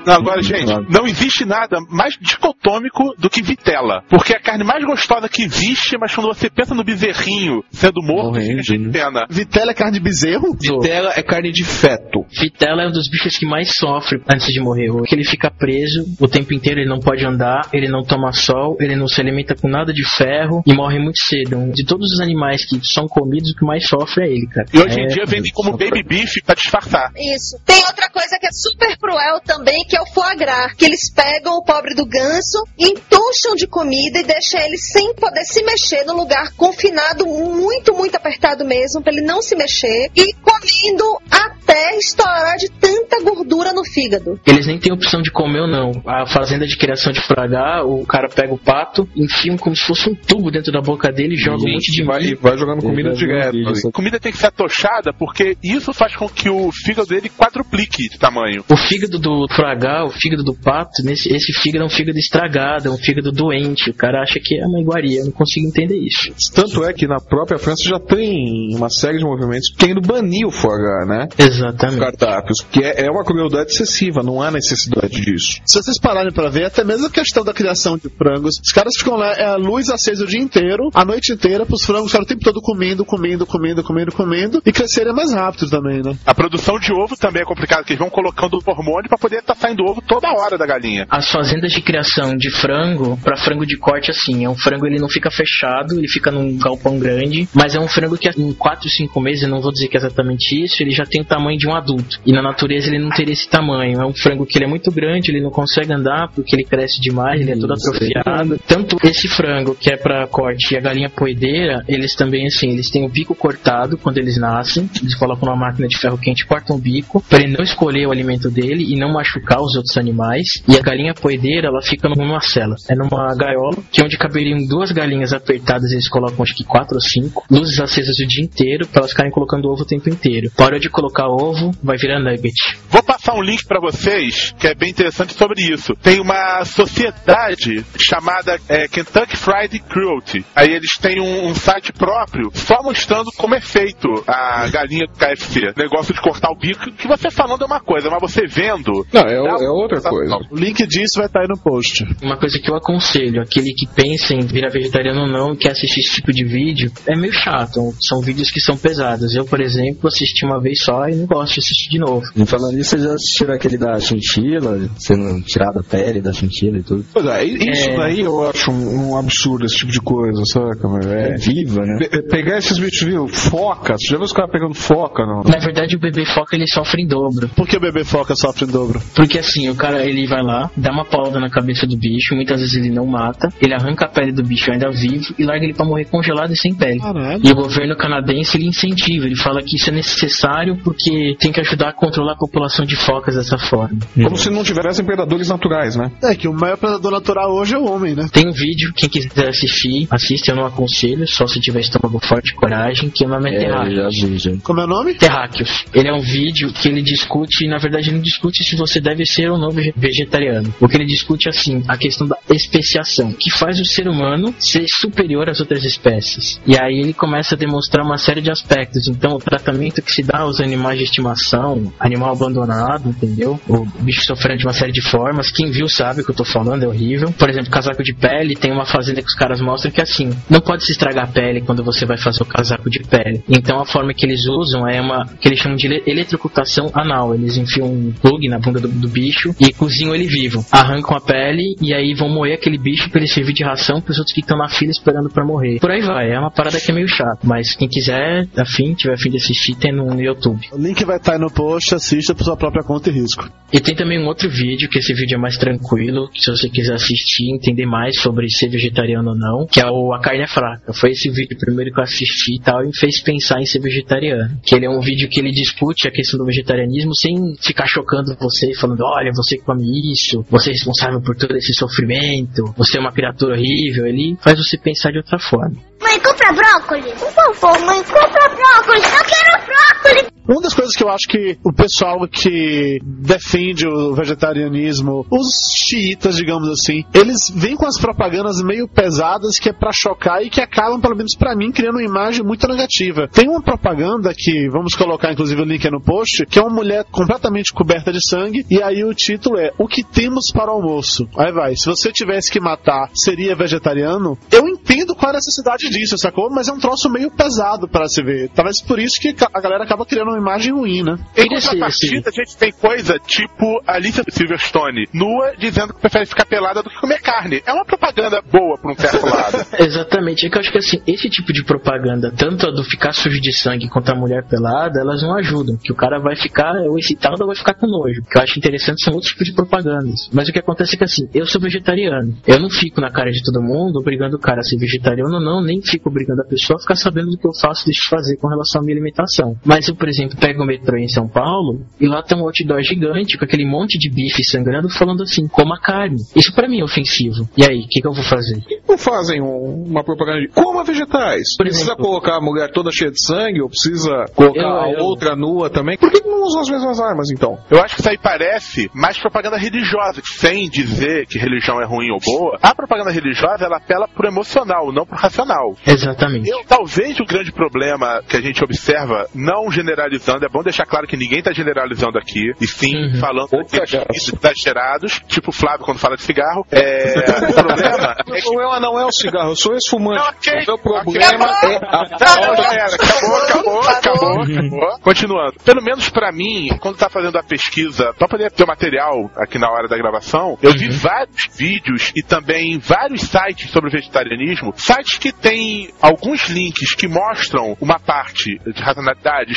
Agora, gente, não existe nada mais dicotômico do que vitela. Porque é a carne mais gostosa que existe, mas quando você pensa no bezerrinho sendo morto, fica cheio de pena. Vitela é carne de bezerro? Vitela é carne de feto. Vitela é um dos bichos que mais sofre antes de morrer. Porque ele fica preso o tempo inteiro, ele não pode andar, ele não toma sol, ele não se alimenta com nada de ferro e morre muito cedo. De todos os animais que são comidos, o que mais sofre é ele, cara. E hoje em É- dia vendem como baby beef pra disfarçar. Isso. Tem outra coisa que é super cruel também, que é o foie gras, que eles pegam o pobre do ganso, entucham de comida e deixam ele sem poder se mexer no lugar confinado, muito, muito apertado mesmo, para ele não se mexer, e comendo até estourar de tanta gordura no fígado. Eles nem têm opção de comer ou não. A fazenda de criação de fragá, o cara pega o pato, enfia como se fosse um tubo dentro da boca dele e joga um monte de vai, vai jogando comida direto. Comida tem que ser atochada porque isso faz com que o fígado dele quadruplique de tamanho. O fígado do fragá, o fígado do pato, nesse, esse fígado é um fígado estragado, é um fígado doente. O cara acha que é uma iguaria. Eu não consigo entender isso. Tanto é que na própria França já tem uma série de movimentos querendo banir o foie gras, né? Exatamente. Cardápios, que é, é uma crueldade excessiva, não há necessidade disso. Se vocês pararem pra ver, até mesmo a questão da criação de frangos, os caras ficam lá, é a luz acesa o dia inteiro, a noite inteira, pros frangos ficarem o tempo todo comendo, comendo, comendo, comendo, comendo, e crescerem mais rápido também, né? A produção de ovo também é complicada, porque eles vão colocando hormônio pra poder estar saindo ovo toda hora da galinha. As fazendas de criação de frango, para frango de corte assim, é um frango ele não fica fechado, ele fica num galpão grande, mas é um frango que em 4, 5 meses, eu não vou dizer que é exatamente isso, ele já tem o tamanho de um adulto. E na natureza ele não teria esse tamanho. É um frango que ele é muito grande, ele não consegue andar porque ele cresce demais, ele é todo atrofiado. Tanto esse frango que é para corte e a galinha poedeira, eles também assim, eles têm o bico cortado quando eles nascem, eles colocam numa máquina de ferro quente, cortam o bico para ele não escolher o alimento dele e não machucar os outros animais. E a galinha poedeira, ela fica numa cela, é numa gaiola, que é onde caberiam duas galinhas apertadas, eles colocam acho que quatro ou cinco, luzes acesas o dia inteiro para elas ficarem colocando ovo o tempo inteiro. Para de colocar ovo, vai virar nugget. Vou passar um link pra vocês que é bem interessante sobre isso. Tem uma sociedade chamada é, Kentucky Fried Cruelty. Aí eles têm um, um site próprio só mostrando como é feito a galinha do KFC. Negócio de cortar o bico, que você falando é uma coisa, mas você vendo. Não, é, é outra coisa. O link disso vai estar aí no post. Uma coisa que eu aconselho, aquele que pensa em virar vegetariano ou não e quer assistir esse tipo de vídeo, é meio chato. São vídeos que são pesados. Eu, por exemplo, assisti uma vez só e não gosto de assistir de novo. E falando nisso, vocês já assistiram aquele da chinchila, sendo tirada a pele da chinchila e tudo? Pois é, isso É. daí eu acho um, um absurdo, esse tipo de coisa, saca? É É, viva, né? Pe- pegar esses bichos, viu? Foca, você já viu os caras pegando foca, não? Na verdade, o bebê foca ele sofre em dobro. Por que o bebê foca sofre em dobro? Porque assim, o cara ele vai lá, dá uma paulada na cabeça do bicho, muitas vezes ele não mata, ele arranca a pele do bicho ainda vivo e larga ele pra morrer congelado e sem pele. Caralho. E o governo canadense ele incentiva, ele fala que isso é necessário porque tem que ajudar a controlar a população de focas dessa forma. Como se não tivessem predadores naturais, né? É que o maior predador natural hoje é o homem, né? Tem um vídeo, quem quiser assistir, assista, eu não aconselho, só se tiver estômago forte e coragem, que o nome é, É, Terráqueos. já vi, já. Como é o nome? Terráqueos. Ele é um vídeo que ele discute, na verdade ele não discute se você deve ser ou não vege- vegetariano. O que ele discute é assim, a questão da especiação, que faz o ser humano ser superior às outras espécies. E aí ele começa a demonstrar uma série de aspectos. Então, o tratamento que se dá aos animais de estimação, animal abandonado, entendeu? O bicho sofrendo de uma série de formas. Quem viu sabe o que eu tô falando, é horrível. Por exemplo, casaco de pele, tem uma fazenda que os caras mostram que é assim, não pode se estragar a pele quando você vai fazer o casaco de pele. Então a forma que eles usam é uma que eles chamam de ele- eletrocutação anal. Eles enfiam um plug na bunda do, do bicho e cozinham ele vivo. Arrancam a pele e aí vão moer aquele bicho pra ele servir de ração pros outros que estão na fila esperando pra morrer. Por aí vai, é uma parada que é meio chata, mas quem quiser, afim, tiver afim de assistir, tem no, no YouTube. O link vai estar aí no post, assista por sua própria conta e risco. E tem também um outro vídeo, que esse vídeo é mais tranquilo, que se você quiser assistir, entender mais sobre ser vegetariano ou não, que é o A Carne é Fraca. Foi esse vídeo primeiro que eu assisti e tal, e me fez pensar em ser vegetariano. Que ele é um vídeo que ele discute a questão do vegetarianismo sem ficar chocando você, falando, olha, você come isso, você é responsável por todo esse sofrimento, você é uma criatura horrível. Ele faz você pensar de outra forma. Mãe, compra brócolis. Por favor, mãe, compra brócolis. Eu quero brócolis. Uma das coisas que eu acho que o pessoal que defende o vegetarianismo, os xiitas, digamos assim, eles vêm com as propagandas meio pesadas que é pra chocar e que acabam, pelo menos pra mim, criando uma imagem muito negativa. Tem uma propaganda que, vamos colocar inclusive o link no post, que é uma mulher completamente coberta de sangue e aí o título é O que temos para o almoço. Aí vai, se você tivesse que matar, seria vegetariano? Eu entendo qual a necessidade disso, sacou? Mas é um troço meio pesado para se ver. Talvez por isso que a galera acaba criando uma imagem ruim, né? Em contrapartida, a gente tem coisa tipo Alicia Silverstone, nua, dizendo que prefere ficar pelada do que comer carne. É uma propaganda boa pra um certo lado. Exatamente, é que eu acho que assim, esse tipo de propaganda, tanto a do ficar sujo de sangue quanto a mulher pelada, elas não ajudam. Que o cara vai ficar ou excitado ou vai ficar com nojo. O que eu acho interessante são outros tipos de propagandas. Mas o que acontece é que assim, eu sou vegetariano. Eu não fico na cara de todo mundo obrigando o cara a ser vegetariano ou não, nem fico obrigando a pessoa a ficar sabendo do que eu faço e deixo de fazer com relação à minha alimentação. Mas eu, por exemplo, pego o metrô em São Paulo e lá tem um outdoor gigante com aquele monte de bife sangrando falando assim, coma carne. Isso para mim é ofensivo. E aí, o que, que eu vou fazer? Não fazem um- uma propaganda de coma vegetais. Precisa colocar a mulher toda cheia de sangue ou precisa colocar Eu- a eu- outra nua também? Por que não usam as mesmas armas então? Eu acho que isso aí parece mais propaganda religiosa, sem dizer que religião é ruim ou boa. A propaganda religiosa, ela apela pro emocional, não pro racional. Exatamente. Eu, talvez o grande problema que a gente observa, não generalizando, é bom deixar claro que ninguém está generalizando aqui, e sim falando daqueles exagerados, tipo o Flávio quando fala de cigarro. É, o problema é que Não é, não é o cigarro, eu sou ex-fumante. Ok, O meu problema ok. é a Tá. Acabou, acabou, acabou, acabou. Continuando. Pelo menos pra mim, quando tá fazendo a pesquisa, pra poder ter o material aqui na hora da gravação, eu vi vários vídeos e também vários sites sobre vegetarianismo, sites que têm alguns links que mostram uma parte de racionalidade,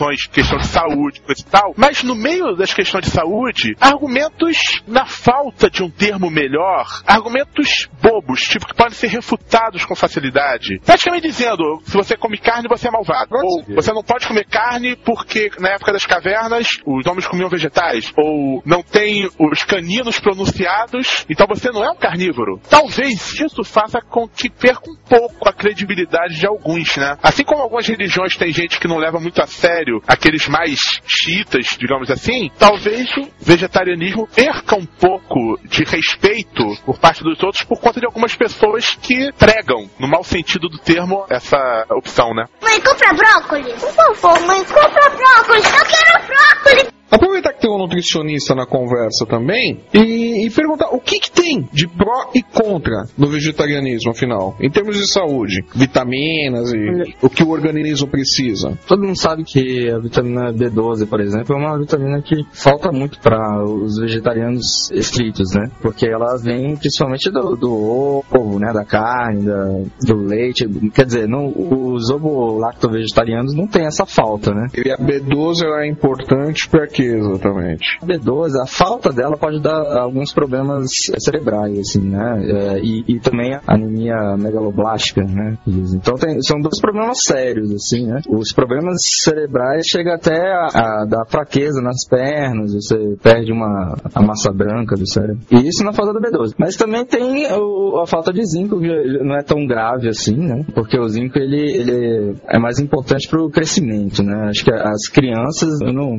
explicações, questão de saúde, coisa e tal, mas no meio das questões de saúde, argumentos na falta de um termo melhor, argumentos bobos, tipo que podem ser refutados com facilidade. Praticamente dizendo, se você come carne, você é malvado. Ou você não pode comer carne porque na época das cavernas os homens comiam vegetais. Ou não tem os caninos pronunciados, então você não é um carnívoro. Talvez isso faça com que perca um pouco a credibilidade de alguns, né? Assim como algumas religiões tem gente que não leva muito a sério aqueles mais chiitas, digamos assim, talvez o vegetarianismo perca um pouco de respeito por parte dos outros por conta de algumas pessoas que pregam, no mau sentido do termo, essa opção, né? Mãe, compra brócolis. Por favor, mãe, compra brócolis. Eu quero brócolis. Aproveitar que tem um nutricionista na conversa também e, e perguntar o que, que tem de pró e contra no vegetarianismo, afinal, em termos de saúde, vitaminas e o que o organismo precisa. Todo mundo sabe que a vitamina B12, por exemplo, é uma vitamina que falta muito para os vegetarianos estritos, né? Porque ela vem principalmente do, do ovo, né? Da carne, da, do leite. Quer dizer, não, os ovo-lacto-vegetarianos não tem essa falta, né? E a B12 ela é importante para quê exatamente? A B12, a falta dela pode dar alguns problemas cerebrais, assim, né? É, e, e também a anemia megaloblástica, né? Então tem, são dois problemas sérios, assim, né? Os problemas cerebrais chegam até a, a dar fraqueza nas pernas, você perde uma a massa branca do cérebro. E isso na falta da B12. Mas também tem o- a falta de zinco, que não é tão grave assim, né? Porque o zinco, ele, ele é mais importante para o crescimento, né? Acho que as crianças, eu não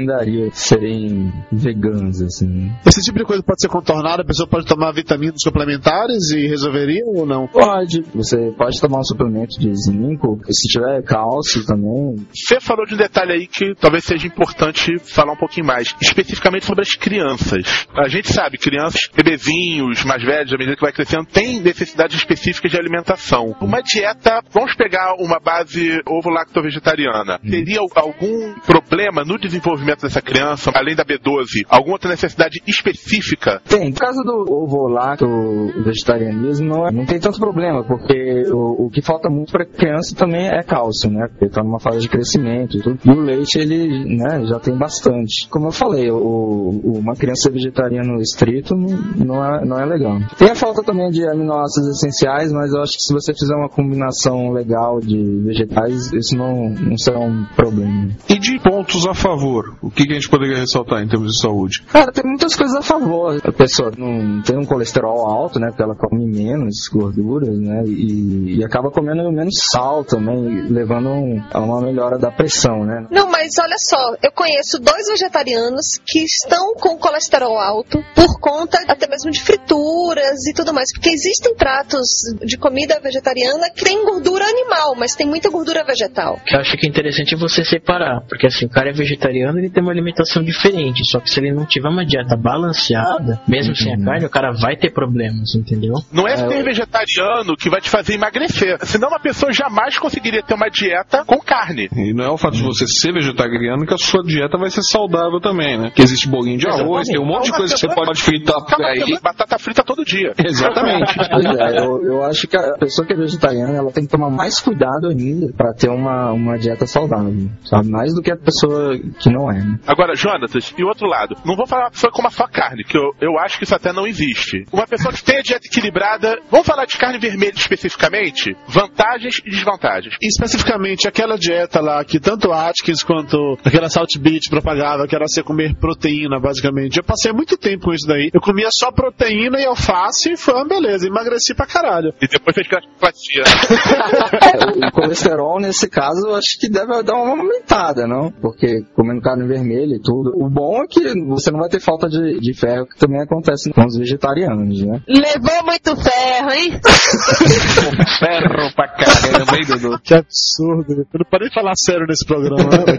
recomendaria serem veganas, assim. né? Esse tipo de coisa pode ser contornado, a pessoa pode tomar vitaminas suplementares e resolveria ou não? Pode. Você pode tomar um suplemento de zinco, se tiver cálcio também. Você falou de um detalhe aí que talvez seja importante falar um pouquinho mais, especificamente sobre as crianças. A gente sabe, crianças, bebezinhos, mais velhos, à medida que vai crescendo, têm necessidades específicas de alimentação. Uma dieta, vamos pegar uma base ovo-lacto-vegetariana, teria algum problema no desenvolvimento dessa criança, além da B12? Alguma outra necessidade específica? Tem. No caso do ovo-lacto vegetarianismo, não, é- não tem tanto problema, porque o, o que falta muito para criança também é cálcio, né? Porque está numa fase de crescimento e tudo. E o leite, ele né, já tem bastante. Como eu falei, o, o- uma criança vegetariano estrito não, não, é, não é legal. Tem a falta também de aminoácidos essenciais, mas eu acho que se você fizer uma combinação legal de vegetais, isso não, não será um problema. E de pontos a favor, o que, que a gente poderia ressaltar em termos de saúde? Cara, tem muitas coisas a favor. A pessoa não tem um colesterol alto, né? Porque ela come menos gorduras, né? E, e acaba comendo menos sal também, levando um- a uma melhora da pressão, né? Não, mas olha só, eu conheço dois vegetarianos que estão com colesterol alto por conta até mesmo de frituras e tudo mais. Porque existem pratos de comida vegetariana que tem gordura animal, mas tem muita gordura vegetal. Eu acho que é interessante você separar, porque assim, o cara é vegetariano ele ter uma alimentação diferente. Só que se ele não tiver uma dieta balanceada, mesmo sem a carne, o cara vai ter problemas, entendeu? Não é ser vegetariano que vai te fazer emagrecer. Senão uma pessoa jamais conseguiria ter uma dieta com carne. E não é o fato de você ser vegetariano que a sua dieta vai ser saudável também, né? Que existe bolinho de arroz, tem um monte de coisa que você pode fritar por aí. Batata frita todo dia. Exatamente. É, eu, eu acho que a pessoa que é vegetariana ela tem que tomar mais cuidado ainda pra ter uma, uma dieta saudável, sabe? Mais do que a pessoa que não é. Né? Agora, Jonatas, e o outro lado? Não vou falar uma pessoa como a sua carne, que eu, eu acho que isso até não existe. Uma pessoa que tem a dieta equilibrada, vamos falar de carne vermelha especificamente? Vantagens e desvantagens. Especificamente aquela dieta lá que tanto Atkins quanto aquela Salt Beach propagava, que era você comer proteína, basicamente. Eu passei muito tempo com isso daí. Eu comia só proteína e alface e foi uma beleza. Emagreci pra caralho. E depois fez gastropatia. É, o colesterol, nesse caso, eu acho que deve dar uma aumentada, não? Porque comendo carne vermelha e tudo. O bom é que você não vai ter falta de, de ferro, que também acontece com os vegetarianos, né? Levou muito ferro, hein? Ferro pra caramba, hein, Dudu? Que absurdo. Eu não parei de falar sério nesse programa, né?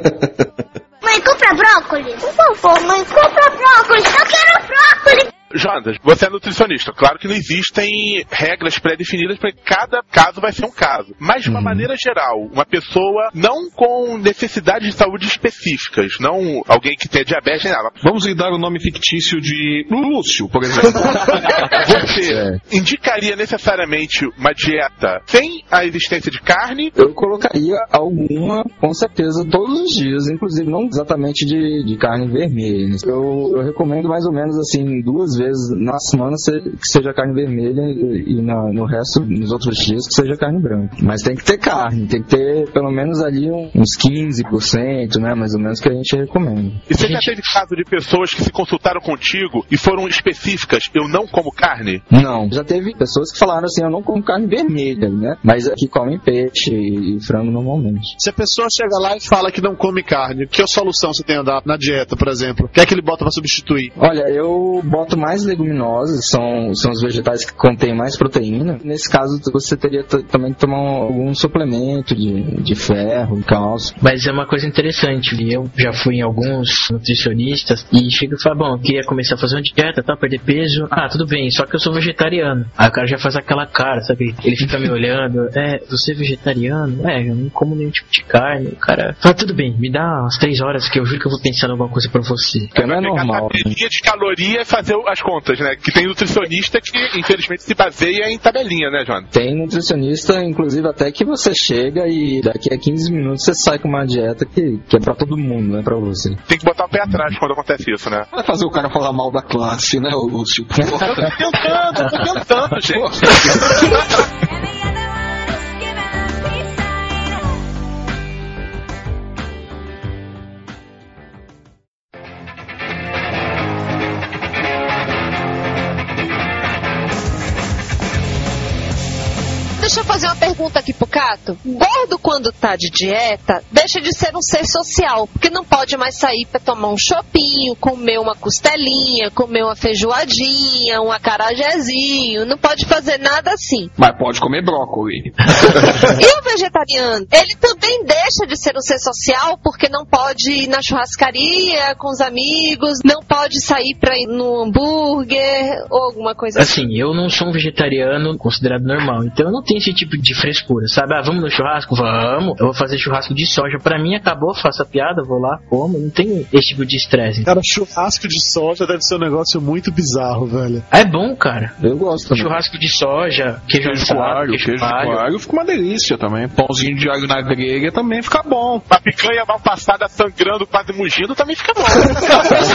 Mãe, compra brócolis. Por favor, mãe, compra brócolis. Eu quero brócolis. Jonas, você é nutricionista. Claro que não existem regras pré-definidas para cada caso vai ser um caso. Mas de uma maneira geral, uma pessoa não com necessidades de saúde específicas, não alguém que tenha diabetes nem nada. Vamos lhe dar o nome fictício de Lúcio, por exemplo. Você indicaria necessariamente uma dieta sem a existência de carne? Eu colocaria alguma, com certeza, todos os dias, inclusive não exatamente de, de carne vermelha. Eu, eu recomendo mais ou menos assim, duas vezes na semana se- que seja carne vermelha e, na- no resto, nos outros dias, que seja carne branca. Mas tem que ter carne, tem que ter pelo menos ali uns 15%, né? Mais ou menos que a gente recomenda. E você já teve caso de pessoas que se consultaram contigo e foram específicas, eu não como carne? Não, já teve pessoas que falaram assim, eu não como carne vermelha, né? Mas que comem peixe e, e frango normalmente. Se a pessoa chega lá e fala que não come carne, que solução você tem a dar na dieta, por exemplo? O que é que ele bota pra substituir? Olha, eu boto mais leguminosas, são, são os vegetais que contêm mais proteína. Nesse caso, você teria também que tomar um- algum suplemento de, de ferro, cálcio. Mas é uma coisa interessante, eu já fui em alguns nutricionistas e chega e fala, bom, eu queria começar a fazer uma dieta, tá, perder peso. Ah, tudo bem, só que eu sou vegetariano. Aí o cara já faz aquela cara, sabe? Ele fica me olhando, é, você é vegetariano? É, eu não como nenhum tipo de carne. O cara fala, tudo bem, me dá umas três horas que eu juro que eu vou pensar em alguma coisa pra você. Que não é normal. né? tabelinha de caloria e fazer as contas, né? Que tem nutricionista que, infelizmente, se baseia em tabelinha, né, Jonas? Tem nutricionista, inclusive, até que você chega e daqui a 15 minutos você sai com uma dieta que, que é pra todo mundo, não é pra você. Tem que botar o pé atrás quando acontece isso, né? Vai fazer o cara falar mal da classe, né, ô Lúcio? Eu tô tentando, tô tentando, gente. Deixa eu fazer uma pergunta aqui pro Cato. Gordo, quando tá de dieta, deixa de ser um ser social, porque não pode mais sair pra tomar um chopinho, comer uma costelinha, comer uma feijoadinha, um acarajézinho, não pode fazer nada assim. Mas pode comer brócolis. E o vegetariano? Ele também deixa de ser um ser social porque não pode ir na churrascaria com os amigos, não pode sair pra ir no hambúrguer ou alguma coisa assim. Assim, eu não sou um vegetariano considerado normal, então eu não tenho esse tipo de frescura, sabe? Ah, vamos no churrasco? Vamos. Eu vou fazer churrasco de soja. Pra mim, acabou, faço a piada, vou lá, como. Não tenho esse tipo de estresse. Cara, churrasco de soja deve ser um negócio muito bizarro, velho. É bom, cara. Eu gosto também. Churrasco de soja, queijo Queijo coalho, queijo de coalho fica uma delícia também. Pãozinho de alho na grelha também fica bom. Uma picanha mal passada, sangrando, quase mugindo, também fica bom.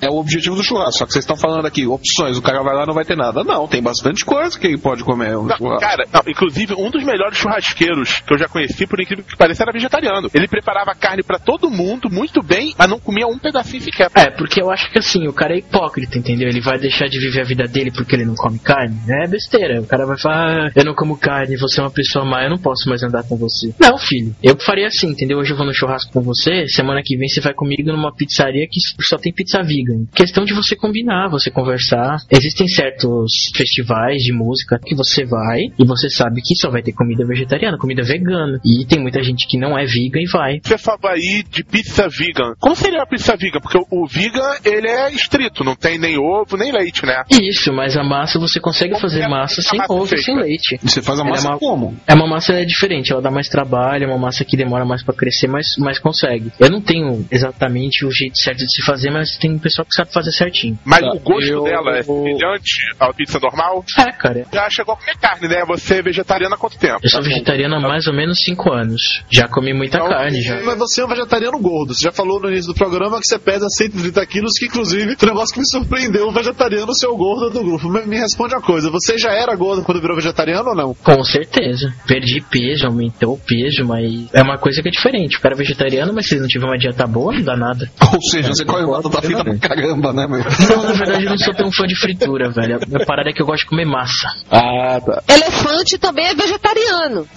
É o objetivo do churrasco. Só que vocês estão falando aqui, opções, o cara vai lá e não vai ter nada. Não, tem bastante coisa que ele pode comer. no Não, churrasco. Cara, não, inclusive, um dos melhores churrasqueiros que eu já conheci, por incrível que pareça, era vegetariano. Ele preparava carne pra todo mundo, muito bem, mas não comia um pedacinho sequer. É, porque eu acho que assim, o cara é hipócrita, entendeu? Ele vai deixar de viver a vida dele porque ele não come carne. É besteira. O cara vai falar, ah, eu não como carne, você é uma pessoa má, eu não posso mais andar com você. Não, filho. Eu faria assim, entendeu? Hoje eu vou no churrasco com você, semana que vem você vai comigo numa pizzaria que só tem pizza vegan. Questão de você combinar, você conversar. Existem certos festivais de música que você vai e você sabe que só vai ter comida vegetariana, comida vegana. E tem muita gente que não é vegan e vai. Você falou aí de pizza vegan. Como seria a pizza vegan? Porque o, vegan, ele é estrito, não tem nem ovo, nem leite, né? Isso, mas a massa você consegue fazer massa sem massa ovo, feita? sem leite. Você faz a Ela massa é uma- como? É uma massa é diferente, ela dá mais trabalho, é uma massa que demora mais pra crescer, mas, mas consegue. Eu não tenho exatamente o jeito certo de se fazer, mas tem um pessoal que sabe fazer certinho. Mas Tá, o gosto eu- dela é semelhante à pizza normal? É, cara. Já chegou a comer carne, né? Você é vegetariana há quanto tempo? Eu sou vegetariano há mais ou menos 5 anos. Já comi muita Então, carne já. Mas você é um vegetariano gordo. Você já falou no início do programa que você pesa 130 quilos, que inclusive um negócio que me surpreendeu, um vegetariano ser o gordo do grupo. Me, me responde uma coisa, você já era gordo quando virou vegetariano ou não? Com certeza. Perdi peso, aumentou o peso, mas é uma coisa que é diferente. O cara é vegetariano, mas se ele não tiver uma dieta boa, não dá nada. Ou seja, você come batata frita pra caramba, né, meu? Não, na verdade eu não sou tão fã de fritura, velho. A minha parada é que eu gosto de comer massa. Ah, tá. Elefante também é vegetariano.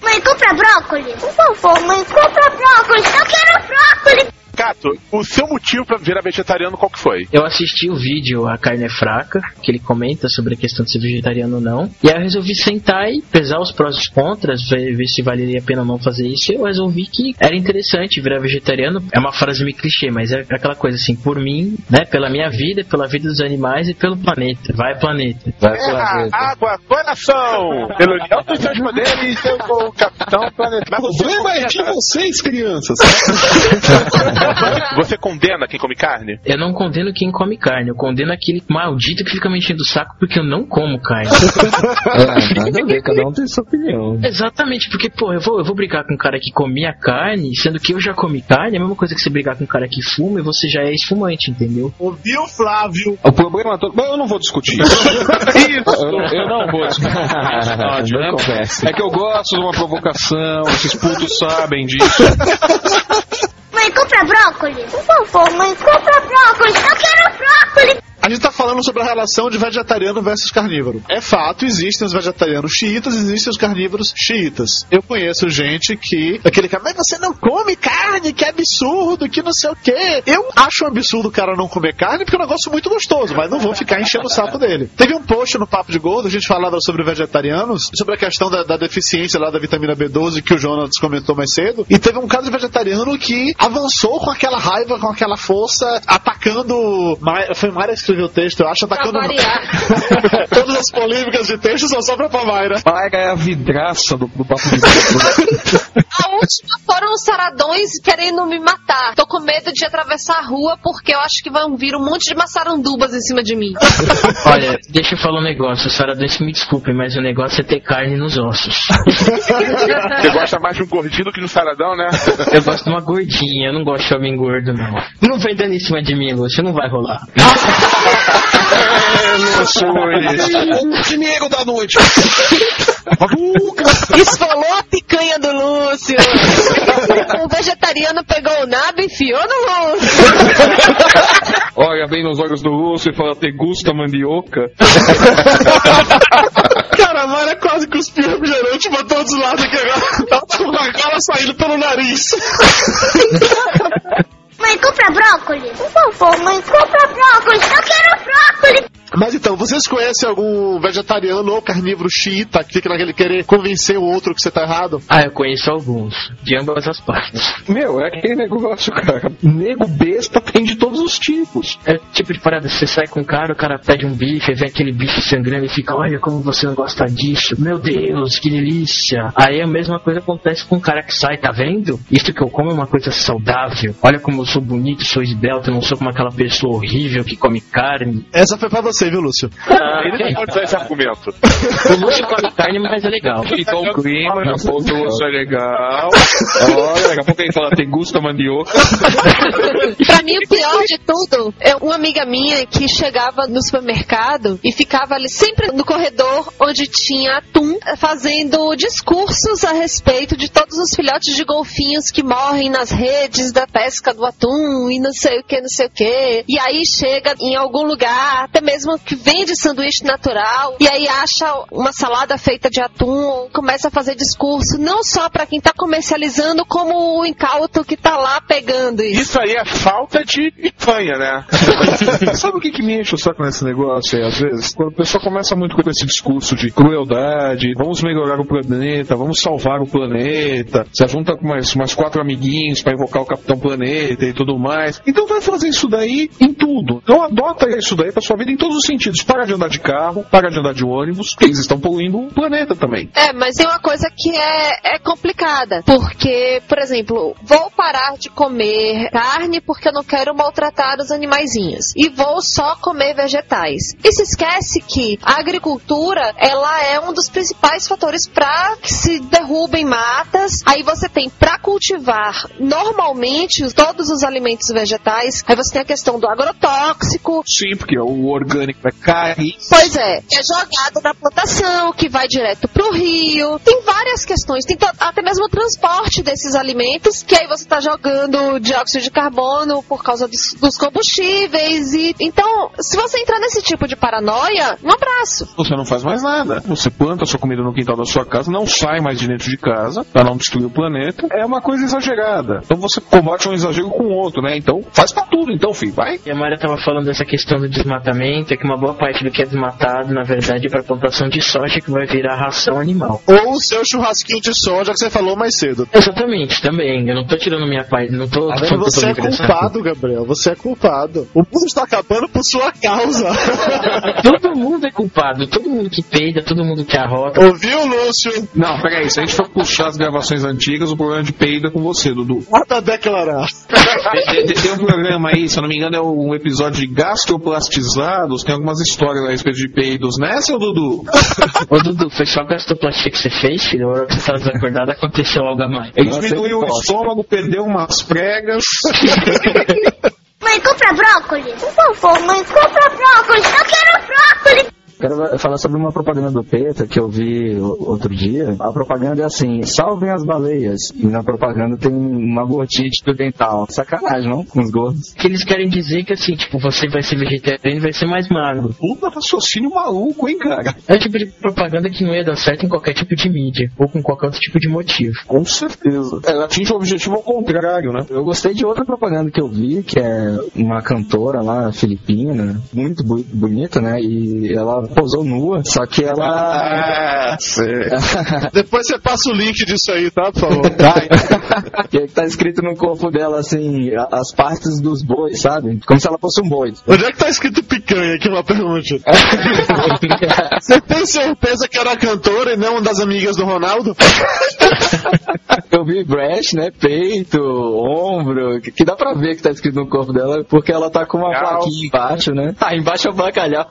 Mãe, compra brócolis. Por favor, mãe, compra brócolis. Eu quero brócolis. Cato, o seu motivo pra virar vegetariano qual que foi? Eu assisti o vídeo A Carne é Fraca, que ele comenta sobre a questão de ser vegetariano ou não. E aí eu resolvi sentar e pesar os prós e os contras, ver, ver se valeria a pena ou não fazer isso. E eu resolvi que era interessante virar vegetariano. É uma frase meio clichê, mas é aquela coisa assim, por mim, né? Pela minha vida, pela vida dos animais e pelo planeta. Vai, planeta. Vai Terra, água, coração! Pelo união dos seus poderes, eu sou o capitão planeta. Mas O você, problema é de vocês, crianças. você condena quem come carne? Eu não condeno quem come carne, eu condeno aquele maldito que fica me enchendo o saco porque eu não como carne. É, nada a ver, cada um tem sua opinião. Exatamente, porque, pô, eu vou, eu vou brigar com um cara que comia carne, sendo que eu já comi carne, é a mesma coisa que você brigar com um cara que fuma e você já é esfumante, entendeu? Ouviu, Flávio? O problema todo. Mas eu não vou discutir isso. Eu, não- eu não vou discutir. Ódio, né? É que eu gosto de uma provocação, esses putos sabem disso. Mãe, compra brócolis. Por favor, mãe, compra brócolis. Eu quero brócolis. A gente tá falando sobre a relação de vegetariano versus carnívoro. É fato, existem os vegetarianos xiitas, existem os carnívoros xiitas. Eu conheço gente que. Aquele cara, mas você não come carne, que absurdo, que não sei o quê. Eu acho um absurdo o cara não comer carne, porque é um negócio muito gostoso, mas não vou ficar enchendo o saco dele. Teve um post no Papo de Gordo, a gente falava sobre vegetarianos, sobre a questão da, da deficiência lá da vitamina B12 que o Jonas comentou mais cedo. E teve um caso de vegetariano que avançou com aquela raiva, com aquela força, atacando. Foi Mayra que escreveu o texto, eu acho, atacando. Todas as polêmicas de texto só sobra pra Mayra. Paga é a vidraça do, do papo de gordo. A última foram os saradões querendo me matar. Tô com medo de atravessar a rua porque eu acho que vão vir um monte de maçarandubas em cima de mim. Olha, deixa eu falar um negócio, Saradões me desculpem, mas o negócio é ter carne nos ossos. Você gosta mais de um gordinho do que de um saradão, né? Eu gosto de uma gordinha, eu não gosto de homem gordo, não. Não vem dando em cima de mim, Lúcio, não vai rolar. Que nego da noite. Esfolou a picanha do Lúcio. o vegetariano pegou o nabo e enfiou no Lúcio. Olha bem nos olhos do Lúcio e fala, te gusta mandioca? Cara, a Mayra quase cuspiu refrigerante pra todos os lados aqui agora. Tá com a cara saindo pelo nariz. Mãe, compra brócolis. Por favor, mãe, compra brócolis. Eu quero brócolis. Mas então, vocês conhecem algum vegetariano ou carnívoro xiita que fica naquele querer convencer o outro que você tá errado? Ah, eu conheço alguns, de ambas as partes. Meu, é aquele negócio, cara. Nego besta tem de todos os tipos. É o tipo de parada, você sai com um cara, o cara pede um bife, aí vem aquele bife sangrando e fica, olha como você não gosta disso, meu Deus, que delícia. Aí a mesma coisa acontece com o cara que sai, tá vendo? Isso que eu como é uma coisa saudável. Olha como eu sou bonito, sou esbelto, eu não sou como aquela pessoa horrível que come carne. Essa foi pra você, viu, Lúcio? Ah, Ele não pode usar esse argumento. o Lúcio come carne, mas é legal. Então o clima, daqui a pouco o Lúcio é legal. Olha, daqui a pouco ele fala, te gusta mandioca? Pra mim, o pior de tudo é uma amiga minha que chegava no supermercado e ficava ali sempre no corredor onde onde tinha atum fazendo discursos a respeito de todos os filhotes de golfinhos que morrem nas redes da pesca do atum e não sei o que, não sei o que. E aí chega em algum lugar, até mesmo que vende sanduíche natural, e aí acha uma salada feita de atum, começa a fazer discurso, não só para quem tá comercializando, como o incauto que tá lá pegando isso. Isso aí é falta de picanha, né? Sabe o que, que me enche o saco nesse negócio aí, às vezes? Quando a pessoa começa muito com esse discurso de crueldade, vamos melhorar o planeta, vamos salvar o planeta, se junta com mais, mais quatro amiguinhos pra invocar o Capitão Planeta e tudo mais. Então vai fazer isso daí em tudo. Então adota isso daí pra sua vida em todos os sentidos. Para de andar de carro, para de andar de ônibus, porque eles estão poluindo o planeta também. É, mas tem uma coisa que é, é complicada. Porque, por exemplo, vou parar de comer carne porque eu não quero maltratar os animaizinhos. E vou só comer vegetais. E se esquece que a agricultura, ela é um dos principais fatores para que se derrubem matas. Aí você tem para cultivar normalmente todos os alimentos vegetais. Aí você tem a questão do agrotóxico. Sim, porque o orgânico vai cair. Pois é, é jogado na plantação, que vai direto pro rio. Tem várias questões. Tem até mesmo o transporte desses alimentos, que aí você tá jogando dióxido de carbono por causa dos, dos combustíveis. E então, se você entrar nesse tipo de paranoia, um abraço. Você não faz mais nada. Você planta a sua comida no quintal da sua casa, não sai mais de dentro de casa, pra não destruir o planeta. É uma coisa exagerada. Então você combate um exagero com o outro, né? Então faz pra tudo, então, filho. Vai. E a Maria tava falando dessa questão do desmatamento, é que uma boa parte do que é desmatado, na verdade, é para plantação de soja que vai virar ração animal. Ou o seu churrasquinho de soja que você falou mais cedo. Exatamente, também. Eu não tô tirando minha parte, não tô Tá vendo? Você é culpado, Gabriel. Você é culpado. O mundo está acabando por sua causa. Todo mundo é culpado, todo mundo que peida, todo mundo que arrota. Ouviu, Lúcio? Não, peraí, se a gente for puxar as gravações antigas, o problema de peido é com você, Dudu. Nada a declarar. Tem um programa aí, se eu não me engano, é um episódio de gastroplastizados, tem algumas histórias a respeito de peidos, né, seu Dudu? Ô Dudu, foi só gastroplastia que você fez, filho? A hora que você tava desacordado aconteceu algo a mais. Ele diminuiu o estômago, perdeu umas pregas. Mãe, compra brócolis. Por favor, mãe, compra brócolis. Eu quero brócolis. Quero falar sobre uma propaganda do PETA que eu vi outro dia. A propaganda é assim: salvem as baleias. E na propaganda tem uma gotite do dental. Sacanagem, não? Com os gordos. Que eles querem dizer que assim, tipo, você vai ser vegetariano e vai ser mais magro. Puta raciocínio maluco, hein, cara? É o tipo de propaganda que não ia dar certo em qualquer tipo de mídia, ou com qualquer outro tipo de motivo. Com certeza. Ela atinge o objetivo ao contrário, né? Eu gostei de outra propaganda que eu vi, que é uma cantora lá, filipina, muito bu- bonita, né? E ela posou nua, só que ela. Ah. Depois você passa o link disso aí, tá? Por favor. que tá escrito no corpo dela, assim, as partes dos bois, sabe? Como se ela fosse um boi. Onde é que tá escrito picanha aqui, uma pergunta? Você tem certeza que era a cantora e não uma das amigas do Ronaldo? Eu vi breast, né? Peito, ombro, que, que dá pra ver que tá escrito no corpo dela, porque ela tá com uma plaquinha embaixo, né? Ah, embaixo é o bacalhau.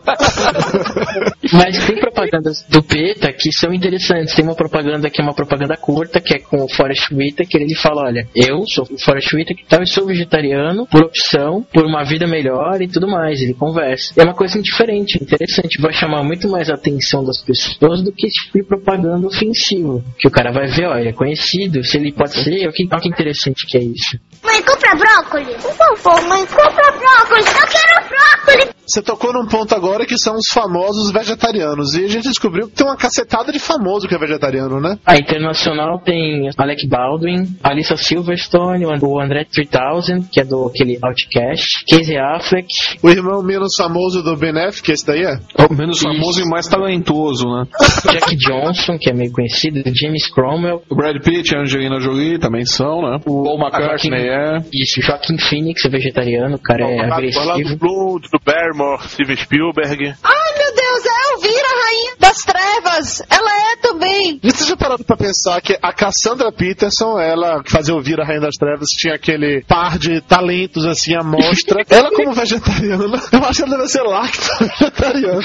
Mas tem propagandas do PETA que são interessantes. Tem uma propaganda que é uma propaganda curta, que é com o Forrest Whitaker. Ele fala: Olha, eu sou o Forrest Whitaker então, e sou vegetariano por opção, por uma vida melhor e tudo mais. Ele conversa. É uma coisa diferente, interessante. Vai chamar muito mais a atenção das pessoas do que esse tipo de propaganda ofensiva. Que o cara vai ver: Olha, é conhecido, se ele pode ser, olha que, olha que interessante que é isso. Mãe, compra brócolis. Por favor, mãe, compra brócolis. Eu quero brócolis. Você tocou num ponto agora que são os famosos vegetarianos. E a gente descobriu que tem uma cacetada de famoso que é vegetariano, né? A internacional tem Alec Baldwin, Alissa Silverstone, o André 3000, que é do aquele Outcast, Casey Affleck, O irmão menos famoso do Ben Affleck, esse daí é? O menos famoso e mais talentoso, né? Jack Johnson, que é meio conhecido, James Cromwell, O Brad Pitt e a Angelina Jolie também são, né? O Paul McCartney é. isso, Joaquim Phoenix é vegetariano, o cara é Lá do agressivo. Blue, do Barrymore, Steven Spielberg. Ai, meu Deus, é Elvira, rainha das trevas. Ela é também. Você já parou pra pensar que a Cassandra Peterson, ela que fazia ouvir a Rainha das Trevas, tinha aquele par de talentos assim à mostra. ela, como vegetariana, eu acho que ela deve ser lacto-vegetariana.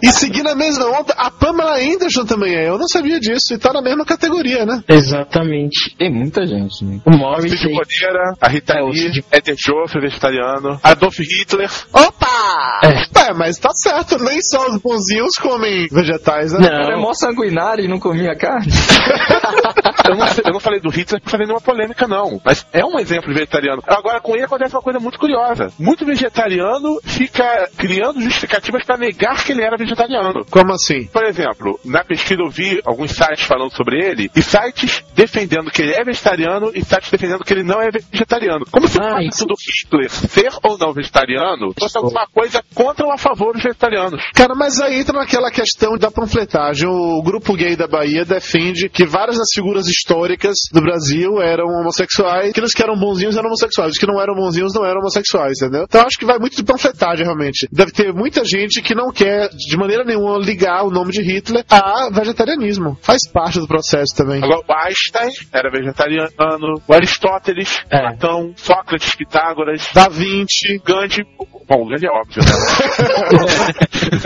e seguindo a mesma onda, a Pamela Anderson também é. Eu não sabia disso. E tá na mesma categoria, né? Exatamente. Tem muita gente, né? O Morris aí. Moreira, a Rita É, o Lee, Eder Joffre, vegetariano, Adolf Hitler. Opa! É. É, mas tá certo. Nem só os bonzinhos comem vegetais, né? O cara é Não, mó sanguinário e não comia carne. Eu não, eu não falei do Hitler pra fazer nenhuma polêmica, não. Mas é um exemplo de vegetariano. Agora, com ele acontece uma coisa muito curiosa. Muito vegetariano fica criando justificativas pra negar que ele era vegetariano. Como assim? Por exemplo, na pesquisa eu vi alguns sites falando sobre ele, e sites defendendo que ele é vegetariano e sites defendendo que ele não é vegetariano. Como se Ah, o isso- do Hitler ser ou não vegetariano fosse alguma coisa contra ou a favor dos vegetarianos. Cara, mas aí naquela questão da panfletagem. O grupo gay da Bahia defende que várias das figuras históricas do Brasil eram homossexuais, que os que eram bonzinhos eram homossexuais, os que não eram bonzinhos não eram homossexuais, entendeu? Então acho que vai muito de panfletagem, realmente. Deve ter muita gente que não quer, de maneira nenhuma, ligar o nome de Hitler a vegetarianismo. Faz parte do processo também. Agora, o Einstein era vegetariano, o Aristóteles, É. Platão, Sócrates, Pitágoras, Da Vinci. Gandhi. Bom, o Gandhi é óbvio, né?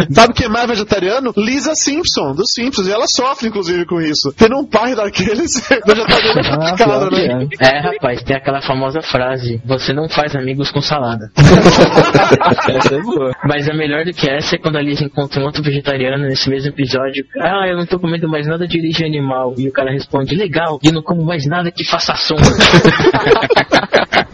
Sabe quem mais vegetariano? Lisa Simpson, dos Simpsons. E ela sofre, inclusive, com isso. Tendo um pai daqueles vegetariano é Ah, complicado, né? é. É, rapaz, tem aquela famosa frase: você não faz amigos com salada. Essa é boa. Mas a melhor do que essa é quando a Liz encontra um outro vegetariano nesse mesmo episódio. Ah, eu não tô comendo mais nada de origem animal. E o cara responde: legal, e não como mais nada que faça sombra.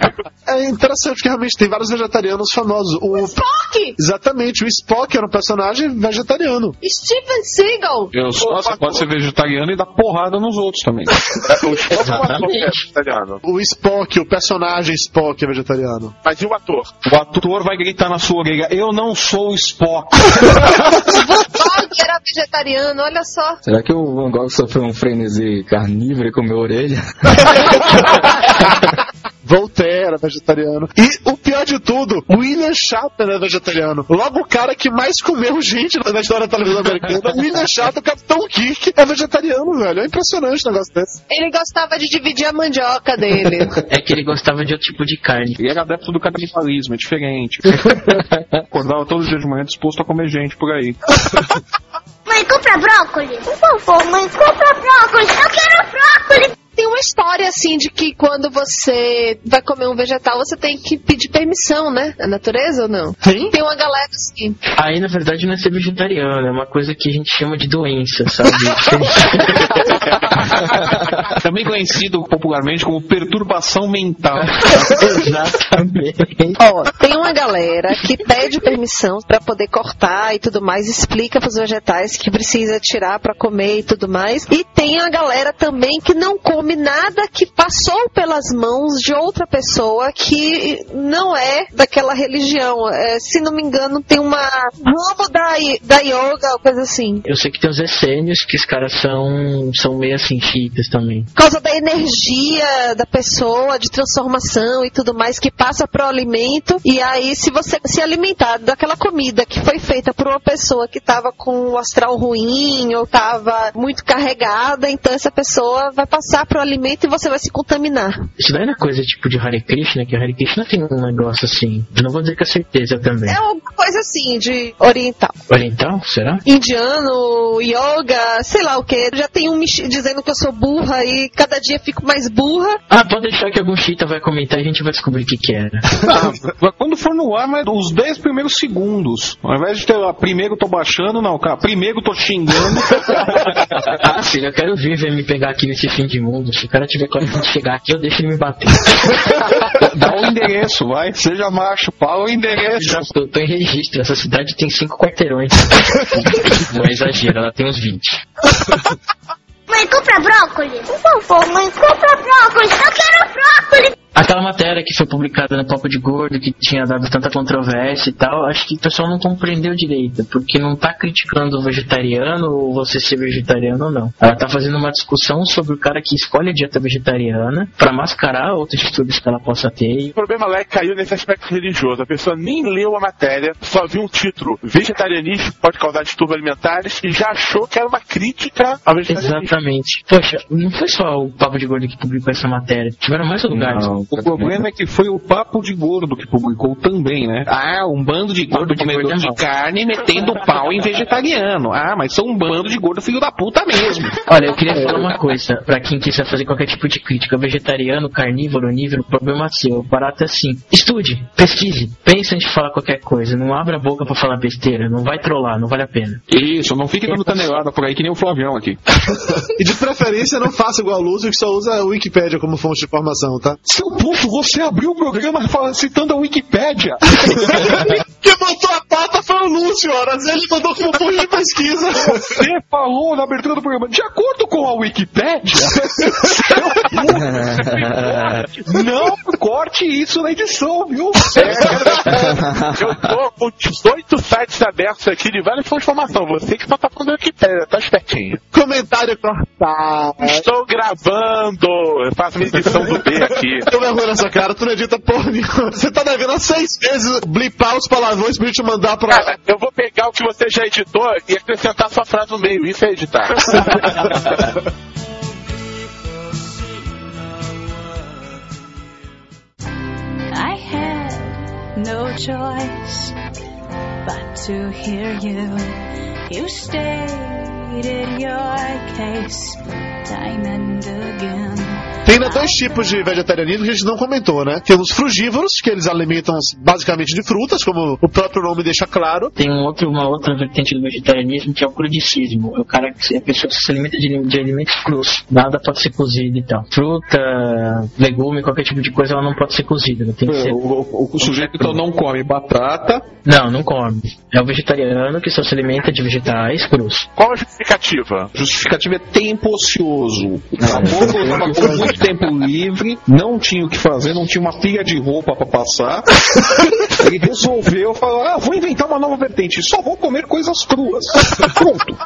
É interessante que realmente tem vários vegetarianos famosos. O Spock! Exatamente, o Spock era um personagem vegetariano. Steven Seagal! Eu só, você pode ser vegetariano e dar porrada nos outros também. o Spock é vegetariano. O Spock, o personagem Spock é vegetariano. Mas e o ator? O ator vai gritar na sua orelha: Eu não sou o Spock. Van Gogh era vegetariano, olha só. Será que o Van Gogh sofreu um frenesi carnívoro e comeu orelha? Voltaire era vegetariano. E o pior de tudo, William Shatner era vegetariano. Logo o cara que mais comeu gente na história da televisão americana, William Shatner, o Capitão Kirk, é vegetariano, velho. É impressionante um negócio desse. Ele gostava de dividir a mandioca dele. é que ele gostava de outro tipo de carne. E era adepto do canibalismo, é diferente. Acordava todos os dias de manhã disposto a comer gente por aí. Mãe, compra brócolis. Por favor, mãe, compra brócolis. Eu quero brócolis. Tem uma história assim de que quando você vai comer um vegetal, você tem que pedir permissão, né? Na natureza ou não? Tem? Tem uma galera assim. Aí, na verdade, não é ser vegetariano, é uma coisa que a gente chama de doença, sabe? Também conhecido popularmente como perturbação mental. Exatamente. Ó, tem uma galera que pede permissão pra poder cortar e tudo mais, explica pros vegetais que precisa tirar pra comer e tudo mais. E tem a galera também que não come nada que passou pelas mãos de outra pessoa que não é daquela religião. É, se não me engano, tem uma ramo da, da yoga, coisa assim. Eu sei que tem os essênios, que os caras são, são meio assim, chiitas também. Causa da energia da pessoa, de transformação e tudo mais que passa pro alimento. E aí, se você se alimentar daquela comida que foi feita por uma pessoa que tava com o astral ruim ou tava muito carregada, então essa pessoa vai passar pro alimento e você vai se contaminar. Isso daí não é coisa tipo de Hare Krishna, que Hare Krishna tem um negócio assim. Não vou dizer com a certeza também. É uma coisa assim, de oriental. Oriental, será? Indiano, yoga, sei lá o que. Já tem um dizendo que eu sou burra e cada dia fico mais burra. Ah, pode deixar que algum chita vai comentar e a gente vai descobrir o que que era. Ah, quando for no ar, mas os 10 primeiros segundos. Ao invés de ter lá, primeiro tô baixando, não, cara, primeiro tô xingando. ah, filho, eu quero ver ver me pegar aqui nesse fim de mundo. Se o cara tiver coragem de chegar aqui, eu deixo ele me bater. Dá o endereço, vai. Seja macho, fala o endereço. Já tô, tô em registro. Essa cidade tem cinco quarteirões. Não é exagero, ela tem uns 20. Mãe, compra brócolis. Por favor, mãe, compra brócolis. Eu quero brócolis. Aquela matéria que foi publicada no Papo de Gordo, que tinha dado tanta controvérsia e tal, acho que o pessoal não compreendeu direito, porque não tá criticando o vegetariano ou você ser vegetariano ou não. Ela tá fazendo uma discussão sobre o cara que escolhe a dieta vegetariana pra mascarar outros distúrbios que ela possa ter. O problema lá é que caiu nesse aspecto religioso. A pessoa nem leu a matéria, só viu um título: Vegetarianismo pode causar distúrbios alimentares e já achou que era uma crítica ao vegetarianismo. Exatamente. Poxa, não foi só o Papo de Gordo que publicou essa matéria, tiveram mais lugares. Não, o problema é que foi o Papo de Gordo que publicou também, né? Ah, um bando de gordo de comedor gordo de mau. carne metendo pau em vegetariano. Ah, mas são um bando de gordo filho da puta mesmo. Olha, eu queria falar uma coisa, pra quem quiser fazer qualquer tipo de crítica, vegetariano, carnívoro, onívoro, problema seu. O barato é assim. Estude, pesquise, pense antes de falar qualquer coisa. Não abra a boca pra falar besteira, não vai trollar, não vale a pena. Isso, não fique dando canelada por aí que nem o Flavião aqui. E de preferência não faça igual o Lúcio que só usa a Wikipédia como fonte de informação, tá? Seu ponto, você abriu o programa falando- citando a Wikipédia. Quem botou a pata foi o Lúcio, horas. Ele mandou como fonte de pesquisa. Você falou na abertura do programa, de acordo com a Wikipédia, não corte isso na edição, viu? Eu tô com 18 sites abertos aqui de várias fontes de informação. Você que só tá falando aqui, pera, tá espertinho. Comentário cortado. Estou gravando! Eu faço minha edição do B aqui. Eu vergonha nessa cara, tu não edita porra nenhuma. Você tá devendo há seis vezes blipar os palavrões pra gente mandar pra. Cara, eu vou pegar o que você já editou e acrescentar sua frase no meio. Isso é editar. I had no choice but to hear you. You stated your case time and again. Tem né, dois tipos de vegetarianismo que a gente não comentou, né? Tem os frugívoros, que eles alimentam-se basicamente de frutas, como o próprio nome deixa claro. Tem um outro, uma outra vertente do vegetarianismo que é o crudicismo. É o cara que a pessoa que se alimenta de, de alimentos crus. Nada pode ser cozido e tal. Fruta, legume, qualquer tipo de coisa, ela não pode ser cozida. Tem que ser. O, o- o sujeito então não come batata. Não, não come. É o vegetariano que só se alimenta de vegetais crus. Qual a justificativa? Justificativa é tempo ocioso. O caboclo estava com muito tempo livre, não tinha o que fazer, não tinha uma pilha de roupa pra passar. Ele resolveu falar: ah, vou inventar uma nova vertente, só vou comer coisas cruas. Pronto.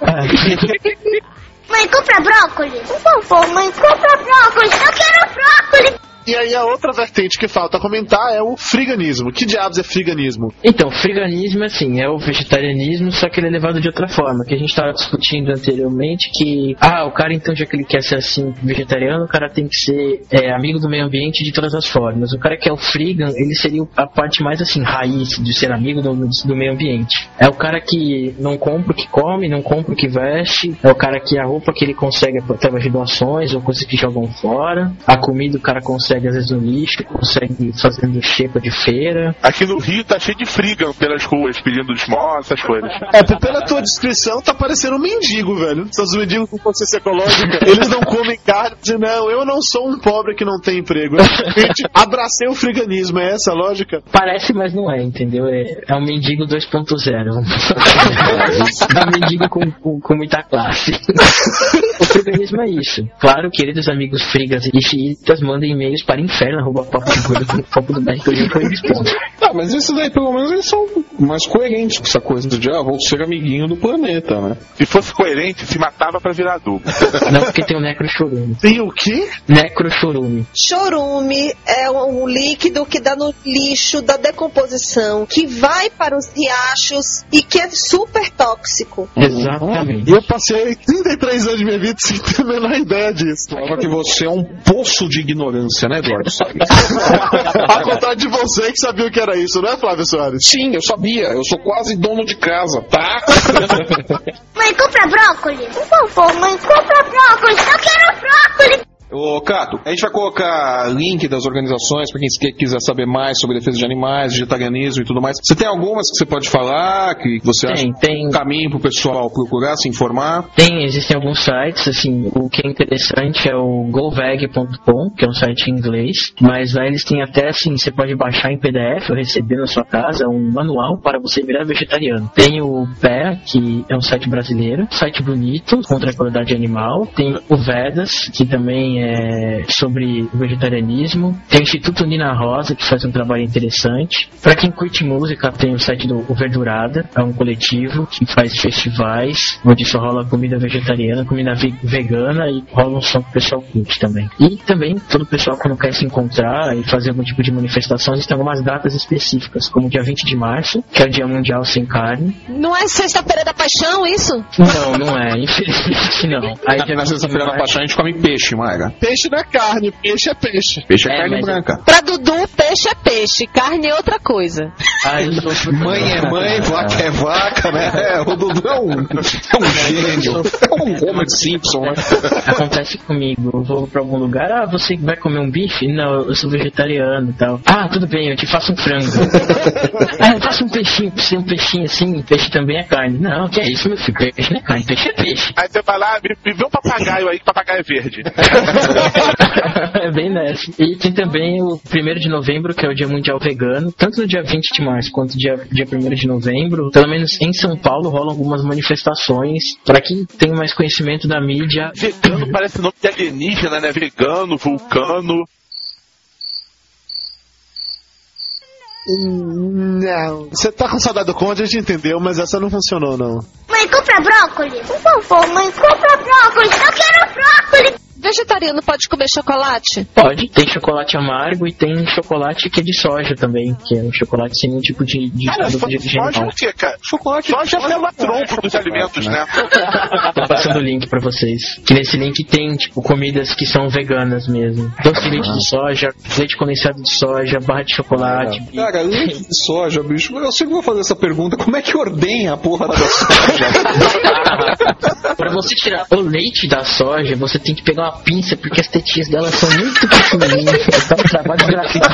Mãe, compra brócolis. Por favor, mãe, compra brócolis. Eu quero brócolis. E aí a outra vertente que falta comentar é o friganismo. Que diabos é friganismo? Então, friganismo, assim, é o vegetarianismo, só que ele é levado de outra forma, que a gente estava discutindo anteriormente, que, ah, o cara então, já que ele quer ser assim, vegetariano, o cara tem que ser é, amigo do meio ambiente de todas as formas. O cara que é o frigan, ele seria a parte mais, assim, raiz de ser amigo do, do meio ambiente. É o cara que não compra o que come, não compra o que veste, é o cara que a roupa que ele consegue através de doações ou coisas que jogam fora, a comida o cara consegue às vezes no lixo, consegue fazendo xepa de feira, Aqui no Rio tá cheio de frigan pelas ruas, pedindo esmola, essas coisas. É, pela tua descrição, tá parecendo um mendigo, velho. São os mendigos com consciência ecológica. Eles não comem carne. Dizem, não, eu não sou um pobre que não tem emprego. Eu abracei o friganismo. É essa a lógica? Parece, mas não é, entendeu? É, é um mendigo 2.0. é um mendigo com, com, com muita classe. o friganismo é isso. Claro, queridos amigos frigas e xiitas, mandem e-mails para inferno, arroba papo de gordo, com foco do México, a gente vai responder. Ah, mas isso daí pelo menos eles são mais coerentes com essa coisa de ah, vou ser amiguinho do planeta, né? Se fosse coerente, se matava pra virar adubo. Não, porque tem o necrochorume. Tem o quê? Necrochorume. Chorume é um líquido que dá no lixo da decomposição, que vai para os riachos e que é super tóxico. Exatamente. E eu passei 33 anos de minha vida sem ter a menor ideia disso. Prova que você é um poço de ignorância, né, Eduardo? Ao contrário de você que sabia o que era isso, não é, Flávio Soares? Sim, eu sabia. Eu sou quase dono de casa, tá? Mãe, compra brócolis. Por favor, mãe, compra brócolis. Eu quero brócolis. Ô, Cato, a gente vai colocar link das organizações para quem que- quiser saber mais sobre defesa de animais, vegetarianismo e tudo mais. Você tem algumas que você pode falar, que você acha Tem, tem. um caminho pro pessoal procurar, se informar? Tem, existem alguns sites, assim, o que é interessante é o goveg.com, que é um site em inglês, mas lá eles têm até, assim, você pode baixar em PDF ou receber na sua casa um manual para você virar vegetariano. Tem o PE, que é um site brasileiro, site bonito, contra a crueldade animal. Tem o Vedas, que também também é sobre o vegetarianismo. Tem o Instituto Nina Rosa, que faz um trabalho interessante. Para quem curte música, tem o site do O Verdurada, é um coletivo que faz festivais, onde só rola comida vegetariana, comida ve- vegana e rola um som que o pessoal curte também. E também todo o pessoal quando quer se encontrar e fazer algum tipo de manifestação, existem algumas datas específicas, como dia 20 de março, que é o Dia Mundial Sem Carne. Não é sexta-feira da paixão isso? Não, não é, infelizmente não. Aí Na 20 de sexta-feira da paixão a gente come peixe, Maga. Peixe não é carne, peixe é peixe. Peixe é, É, carne branca. Pra Dudu, peixe é peixe, carne é outra coisa. Ah, eu sou Mãe é mãe, vaca é vaca, né? É, o Dudu é um, é um gênio. É um Homer Simpson, né? Acontece comigo, eu vou pra algum lugar, ah, você vai comer um bife? Não, eu sou vegetariano e tal. Ah, tudo bem, eu te faço um frango. ah, eu faço um peixinho, pra você um peixinho assim, peixe também é carne. Não, que é isso, meu filho, peixe não é carne, peixe é peixe. Aí você vai lá, me, me vê um papagaio aí, que papagaio é verde. é bem nessa. E tem também o 1 de novembro, que é o Dia Mundial Vegano. Tanto no dia 20 de março quanto no dia, dia 1 de novembro, pelo menos em São Paulo, rolam algumas manifestações. Para quem tem mais conhecimento da mídia, Vegano parece nome de alienígena, né? Vegano, vulcano. Não. Você tá com saudade do Conde, a gente entendeu, mas essa não funcionou, não. Mãe, compra brócolis. Por favor, mãe, compra brócolis. Eu quero brócolis. Vegetariano pode comer chocolate? Pode. Tem chocolate amargo e tem chocolate que é de soja também, que é um chocolate sem nenhum tipo de, de Cara, produto de soja é o quê, cara? Chocolate. Soja é o tronco dos alimentos, né? Tô passando o link pra vocês. Que nesse link tem, tipo, comidas que são veganas mesmo. Doce de leite de soja, leite condensado de soja, barra de chocolate. Cara, leite de soja, bicho. Eu sempre vou fazer essa pergunta. Como é que ordenha a porra da soja? pra você tirar o leite da soja, você tem que pegar uma pinça, porque as tetinhas dela são muito pequenininhas. Trabalho gratuito.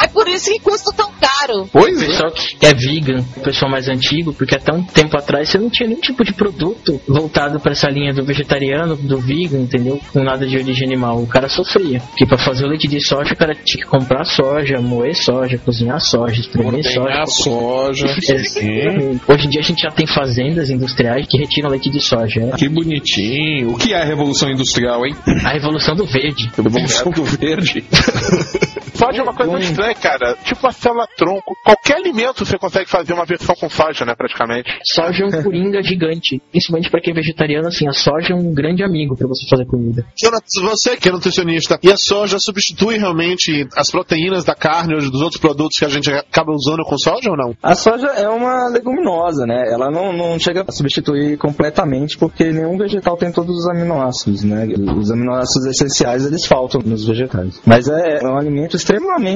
É por isso que custa tão caro. Pois O pessoal que é vegan, o pessoal mais antigo, porque até um tempo atrás você não tinha nenhum tipo de produto voltado pra essa linha do vegetariano, do vegan, entendeu? Com nada de origem animal. O cara sofria. Porque pra fazer o leite de soja, o cara tinha que comprar soja, moer soja, cozinhar soja, espremer soja. soja. Hoje em dia a gente já tem fazendas industriais que retiram leite de soja. né? Que bonitinho. O que é a Revolução Industrial, hein? A revolução do verde. Revolução do Verde. Soja é uma coisa muito estranha, cara. Tipo uma célula tronco. Qualquer alimento você consegue fazer uma versão com soja, né? Praticamente. Soja é um coringa gigante. Principalmente pra quem é vegetariano, assim, a soja é um grande amigo pra você fazer comida. Jonathan, você que é nutricionista, e a soja substitui realmente as proteínas da carne ou dos outros produtos que a gente acaba usando com soja ou não? A soja é uma leguminosa, né? Ela não, não chega a substituir completamente porque nenhum vegetal tem todos os aminoácidos, né? Os aminoácidos essenciais eles faltam nos vegetais. Mas é, é um alimento extremamente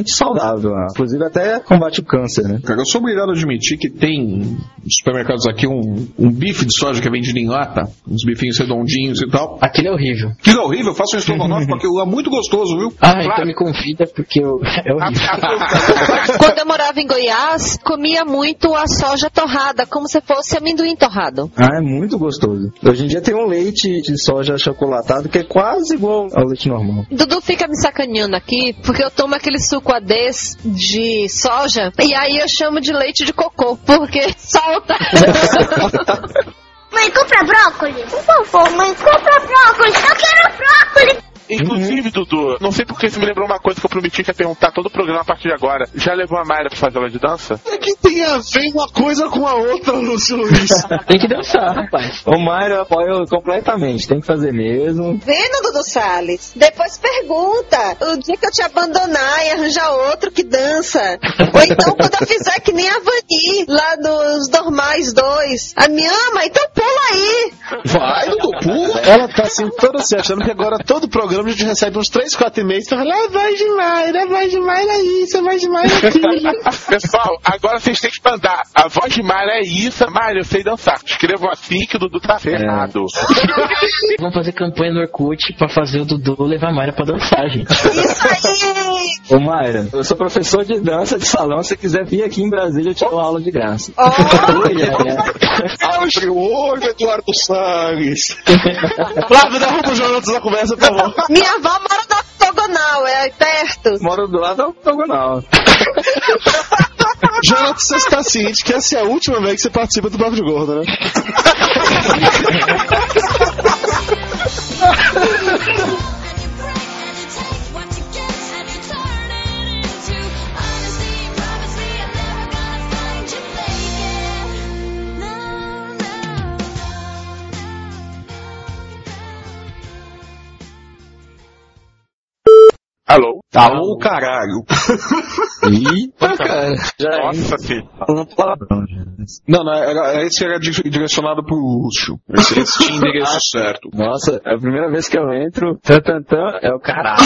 saudável, né? inclusive até combate o câncer, né? Cara, eu sou obrigado a admitir que tem nos supermercados aqui um, um bife de soja que é vendido em lata, uns bifinhos redondinhos e tal. Aquele é horrível. Que é horrível, eu faço um estrogonofe porque é muito gostoso, viu? Ah, então me convida porque eu... é horrível. Quando eu morava em Goiás, comia muito a soja torrada, como se fosse amendoim torrado. Ah, é muito gostoso. Hoje em dia tem um leite de soja achocolatado que é quase igual ao leite normal. Dudu fica me sacaneando aqui, porque eu tomo aquele suco ADES de soja, e aí eu chamo de leite de cocô, porque solta. Mãe, compra brócolis. Por favor, mãe, compra brócolis. Eu quero brócolis. Inclusive, Dudu, não sei porque você me lembrou uma coisa que eu prometi que ia perguntar todo o programa a partir de agora. Já levou a Mayra pra fazer aula de dança? É que tem a ver uma coisa com a outra, Lúcio Luiz. Tem que dançar, rapaz. O eu apoio completamente, tem que fazer mesmo. Vendo, Dudu Salles? Depois pergunta. O dia que eu te abandonar e arranjar outro que dança. Ou então quando eu fizer que nem a Vani, lá dos Normais 2. A me ama, então pula aí. Vai, Dudu, pula. Ela tá assim, toda se achando que agora todo programa a gente recebe uns 3, 4 e-mails. Então fala, é voz de Mayra, é voz de Mayra isso, é voz de Mayra aquilo. Pessoal, agora vocês têm que mandar. A voz de Mayra é isso. Mayra, eu sei dançar. Escrevam assim que o Dudu tá ferrado. Vamos fazer campanha no Orkut pra fazer o Dudu levar a Mayra pra dançar, gente. Isso aí. Ô Mayra, eu sou professor de dança de salão, se você quiser vir aqui em Brasília eu te dou aula de graça. Oi, é. Abre o olho, Eduardo Salles. Flávio, derruba o Jonathan da conversa, por favor. Minha avó mora na octogonal, é perto. Moro do lado do octogonal. Jonathan, você está ciente que essa é a última vez que você participa do Papo de Gordo, né? Alô, caralho. Ih, cara. Já é. Nossa, filho. Não, não, era, esse era di- direcionado pro Lúcio. Esse, esse tinha endereço certo. Nossa, é a primeira vez que eu entro, tan, tan, tan, é o caralho.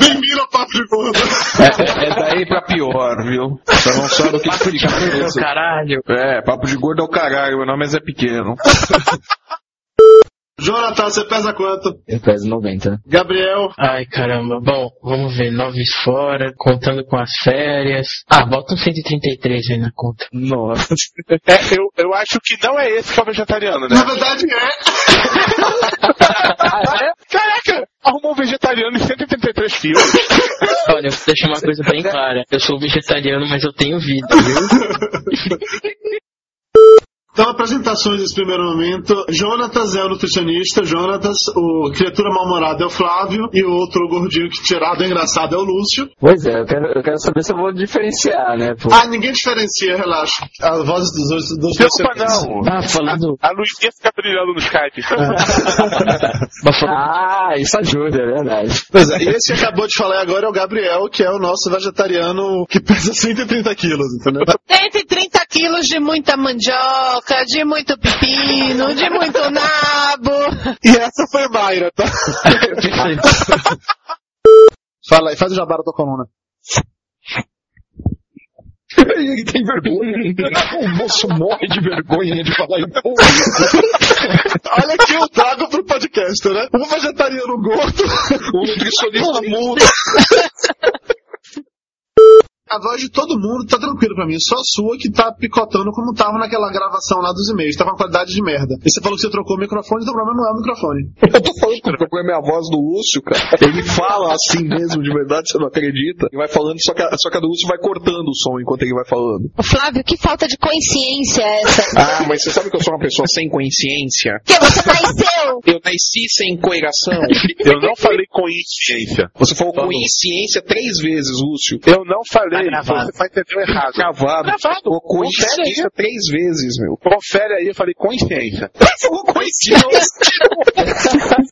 Bem-vindo ao Papo de Gordo. É, é daí pra pior, viu? Você não sabe o que explicar. Meu caralho. É, papo de gordo é o caralho, meu nome é Zé Pequeno. Jonathan, você pesa quanto? Eu peso 90. Gabriel, Ai, caramba. Bom, vamos ver. Nove fora, contando com as férias. Ah, bota um 133 aí na conta. Nossa. É, eu, eu acho que não é esse que é o vegetariano, né? na verdade é. Caraca! Arrumou um vegetariano em 183 quilos. Olha, eu vou deixar uma coisa bem clara. Eu sou vegetariano, mas eu tenho vida, viu? Então, apresentações nesse primeiro momento. Jonatas é o nutricionista, Jonatas, o criatura mal-humorada é o Flávio, e o outro gordinho que tirado é engraçado é o Lúcio. Pois é, eu quero, eu quero saber se eu vou diferenciar, né? Pô. Ah, ninguém diferencia, relaxa. A voz dos dois dos dois Preocupa não. Ah, falando. A luzinha fica brilhando no Skype. Ah, isso ajuda, é verdade. Pois é, e esse que acabou de falar agora é o Gabriel, que é o nosso vegetariano que pesa 130 quilos, entendeu? 130 quilos de muita mandioca, de muito pepino, de muito nabo. E essa foi Mayra, tá? Fala aí, faz o jabá da tua coluna. Ele tem vergonha. O moço morre de vergonha de falar em público. Olha que eu trago pro podcast, né? Um vegetariano gordo, O nutricionista mudo. A voz de todo mundo tá tranquilo pra mim, só a sua que tá picotando como tava naquela gravação lá dos e-mails, tá com uma qualidade de merda. E você falou que você trocou o microfone, então o problema não é o microfone. Eu tô falando que o problema é a voz do Lúcio, cara. Ele fala assim mesmo, de verdade, você não acredita. Ele vai falando, só que a, só que a do Lúcio vai cortando o som enquanto ele vai falando. Ô, Flávio, que falta de consciência é essa? Ah, mas você sabe que eu sou uma pessoa sem consciência? Que você nasceu! Eu nasci sem coeração. Eu não falei com insciência. Você falou consciência três vezes, Lúcio. Eu não falei. Tá gravado. Você tá entendendo errado. Cravado. Gravado. Falou consciência três vezes, meu. Confere aí, eu falei consciência. Falou consciência.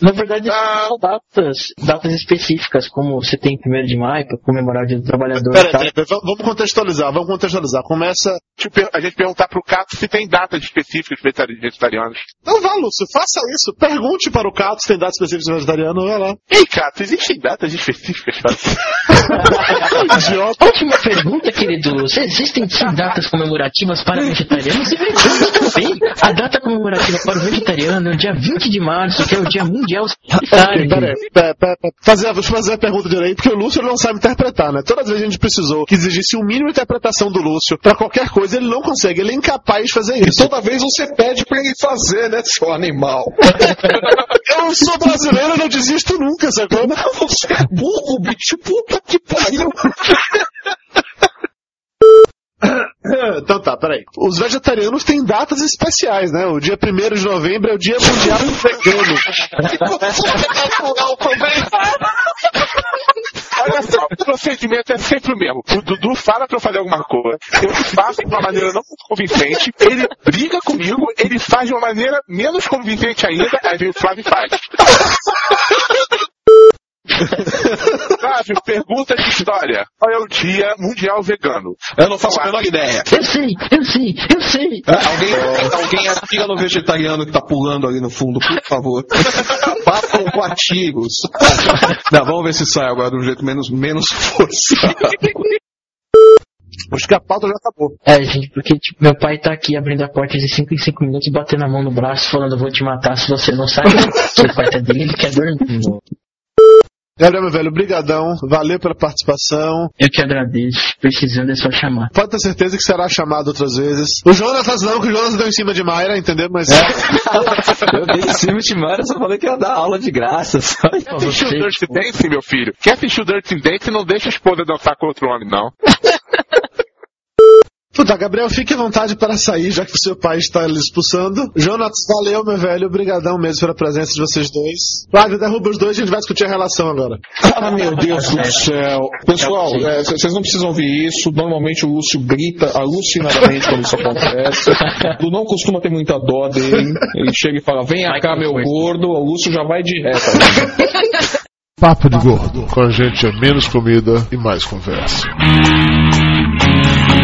Na verdade, são datas, datas específicas, como você tem 1 de maio para comemorar o Dia do Trabalhador Pera pera vamos contextualizar, vamos contextualizar. Começa. Tipo, a gente perguntar pro Cato se tem datas específicas vegetari- vegetarianas. Então vá, Lúcio, faça isso. Pergunte para o Cato se tem datas específicas de vegetariano, vai lá. Ei, Cato, existem datas específicas para... Idiota. Última pergunta, querido. Se existem sim datas comemorativas para vegetarianos? Sim, a data comemorativa para o vegetariano é o dia 20 de março, que é o Dia Mundial Sanitário. Ok, pera aí, pera, pera, pera. Fazer, deixa eu fazer a pergunta direito, porque o Lúcio não sabe interpretar, né? Todas as vezes a gente precisou que exigisse um mínimo de interpretação do Lúcio pra qualquer coisa, ele não consegue, ele é incapaz de fazer E isso. toda vez você pede pra ele fazer, né, seu animal? Eu sou brasileiro, eu não desisto nunca, sacou? Não, você é burro, bicho. Puta que pariu. Então tá, peraí. Os vegetarianos têm datas especiais, né? O dia 1 de novembro é o dia mundial vegano. Olha só, o procedimento é sempre o mesmo. O Dudu fala pra eu fazer alguma coisa, eu faço de uma maneira não convincente, ele briga comigo, ele faz de uma maneira menos convincente ainda, aí vem o Flávio faz. Flávio, pergunta de história. Qual é o dia mundial vegano? Eu não faço a menor ideia. Eu sei, eu sei, eu sei. Ah, Alguém, alguém atira no vegetariano que tá pulando ali no fundo, por favor. Batam com artigos. Não, vamos ver se sai agora de um jeito menos, menos forçado. Acho que a pauta já acabou. É, gente, porque tipo, meu pai tá aqui abrindo a porta de 5 em 5 minutos, batendo a mão no braço, falando: vou te matar se você não sair. Seu pai tá dele, ele quer dormir. Gabriel, meu velho, brigadão. Valeu pela participação. Eu que agradeço. Precisando é só chamar. Pode ter certeza que será chamado outras vezes. O Jonas não, que o Jonas deu em cima de Mayra, entendeu? Mas Eu dei em cima de Mara, só falei que ia dar aula de graça, sabe? Pra Assistiu o. Dirty Dance, meu filho? Quer assistir o Dirty Dance, não deixa a esposa dançar com outro homem, não. Puta, Gabriel, fique à vontade para sair, já que o seu pai está lhe expulsando. Jonas, valeu, meu velho. Obrigadão mesmo pela presença de vocês dois. Flávio, derruba os dois e a gente vai discutir a relação agora. Ah, meu Deus do céu. Pessoal, é, c- vocês não precisam ouvir isso. Normalmente o Lúcio grita alucinadamente quando isso acontece. Tu não costuma ter muita dó dele. Ele chega e fala: Vem cá, meu gordo. O Lúcio já vai direto. Papo de Gordo. Com a gente é menos comida e mais conversa.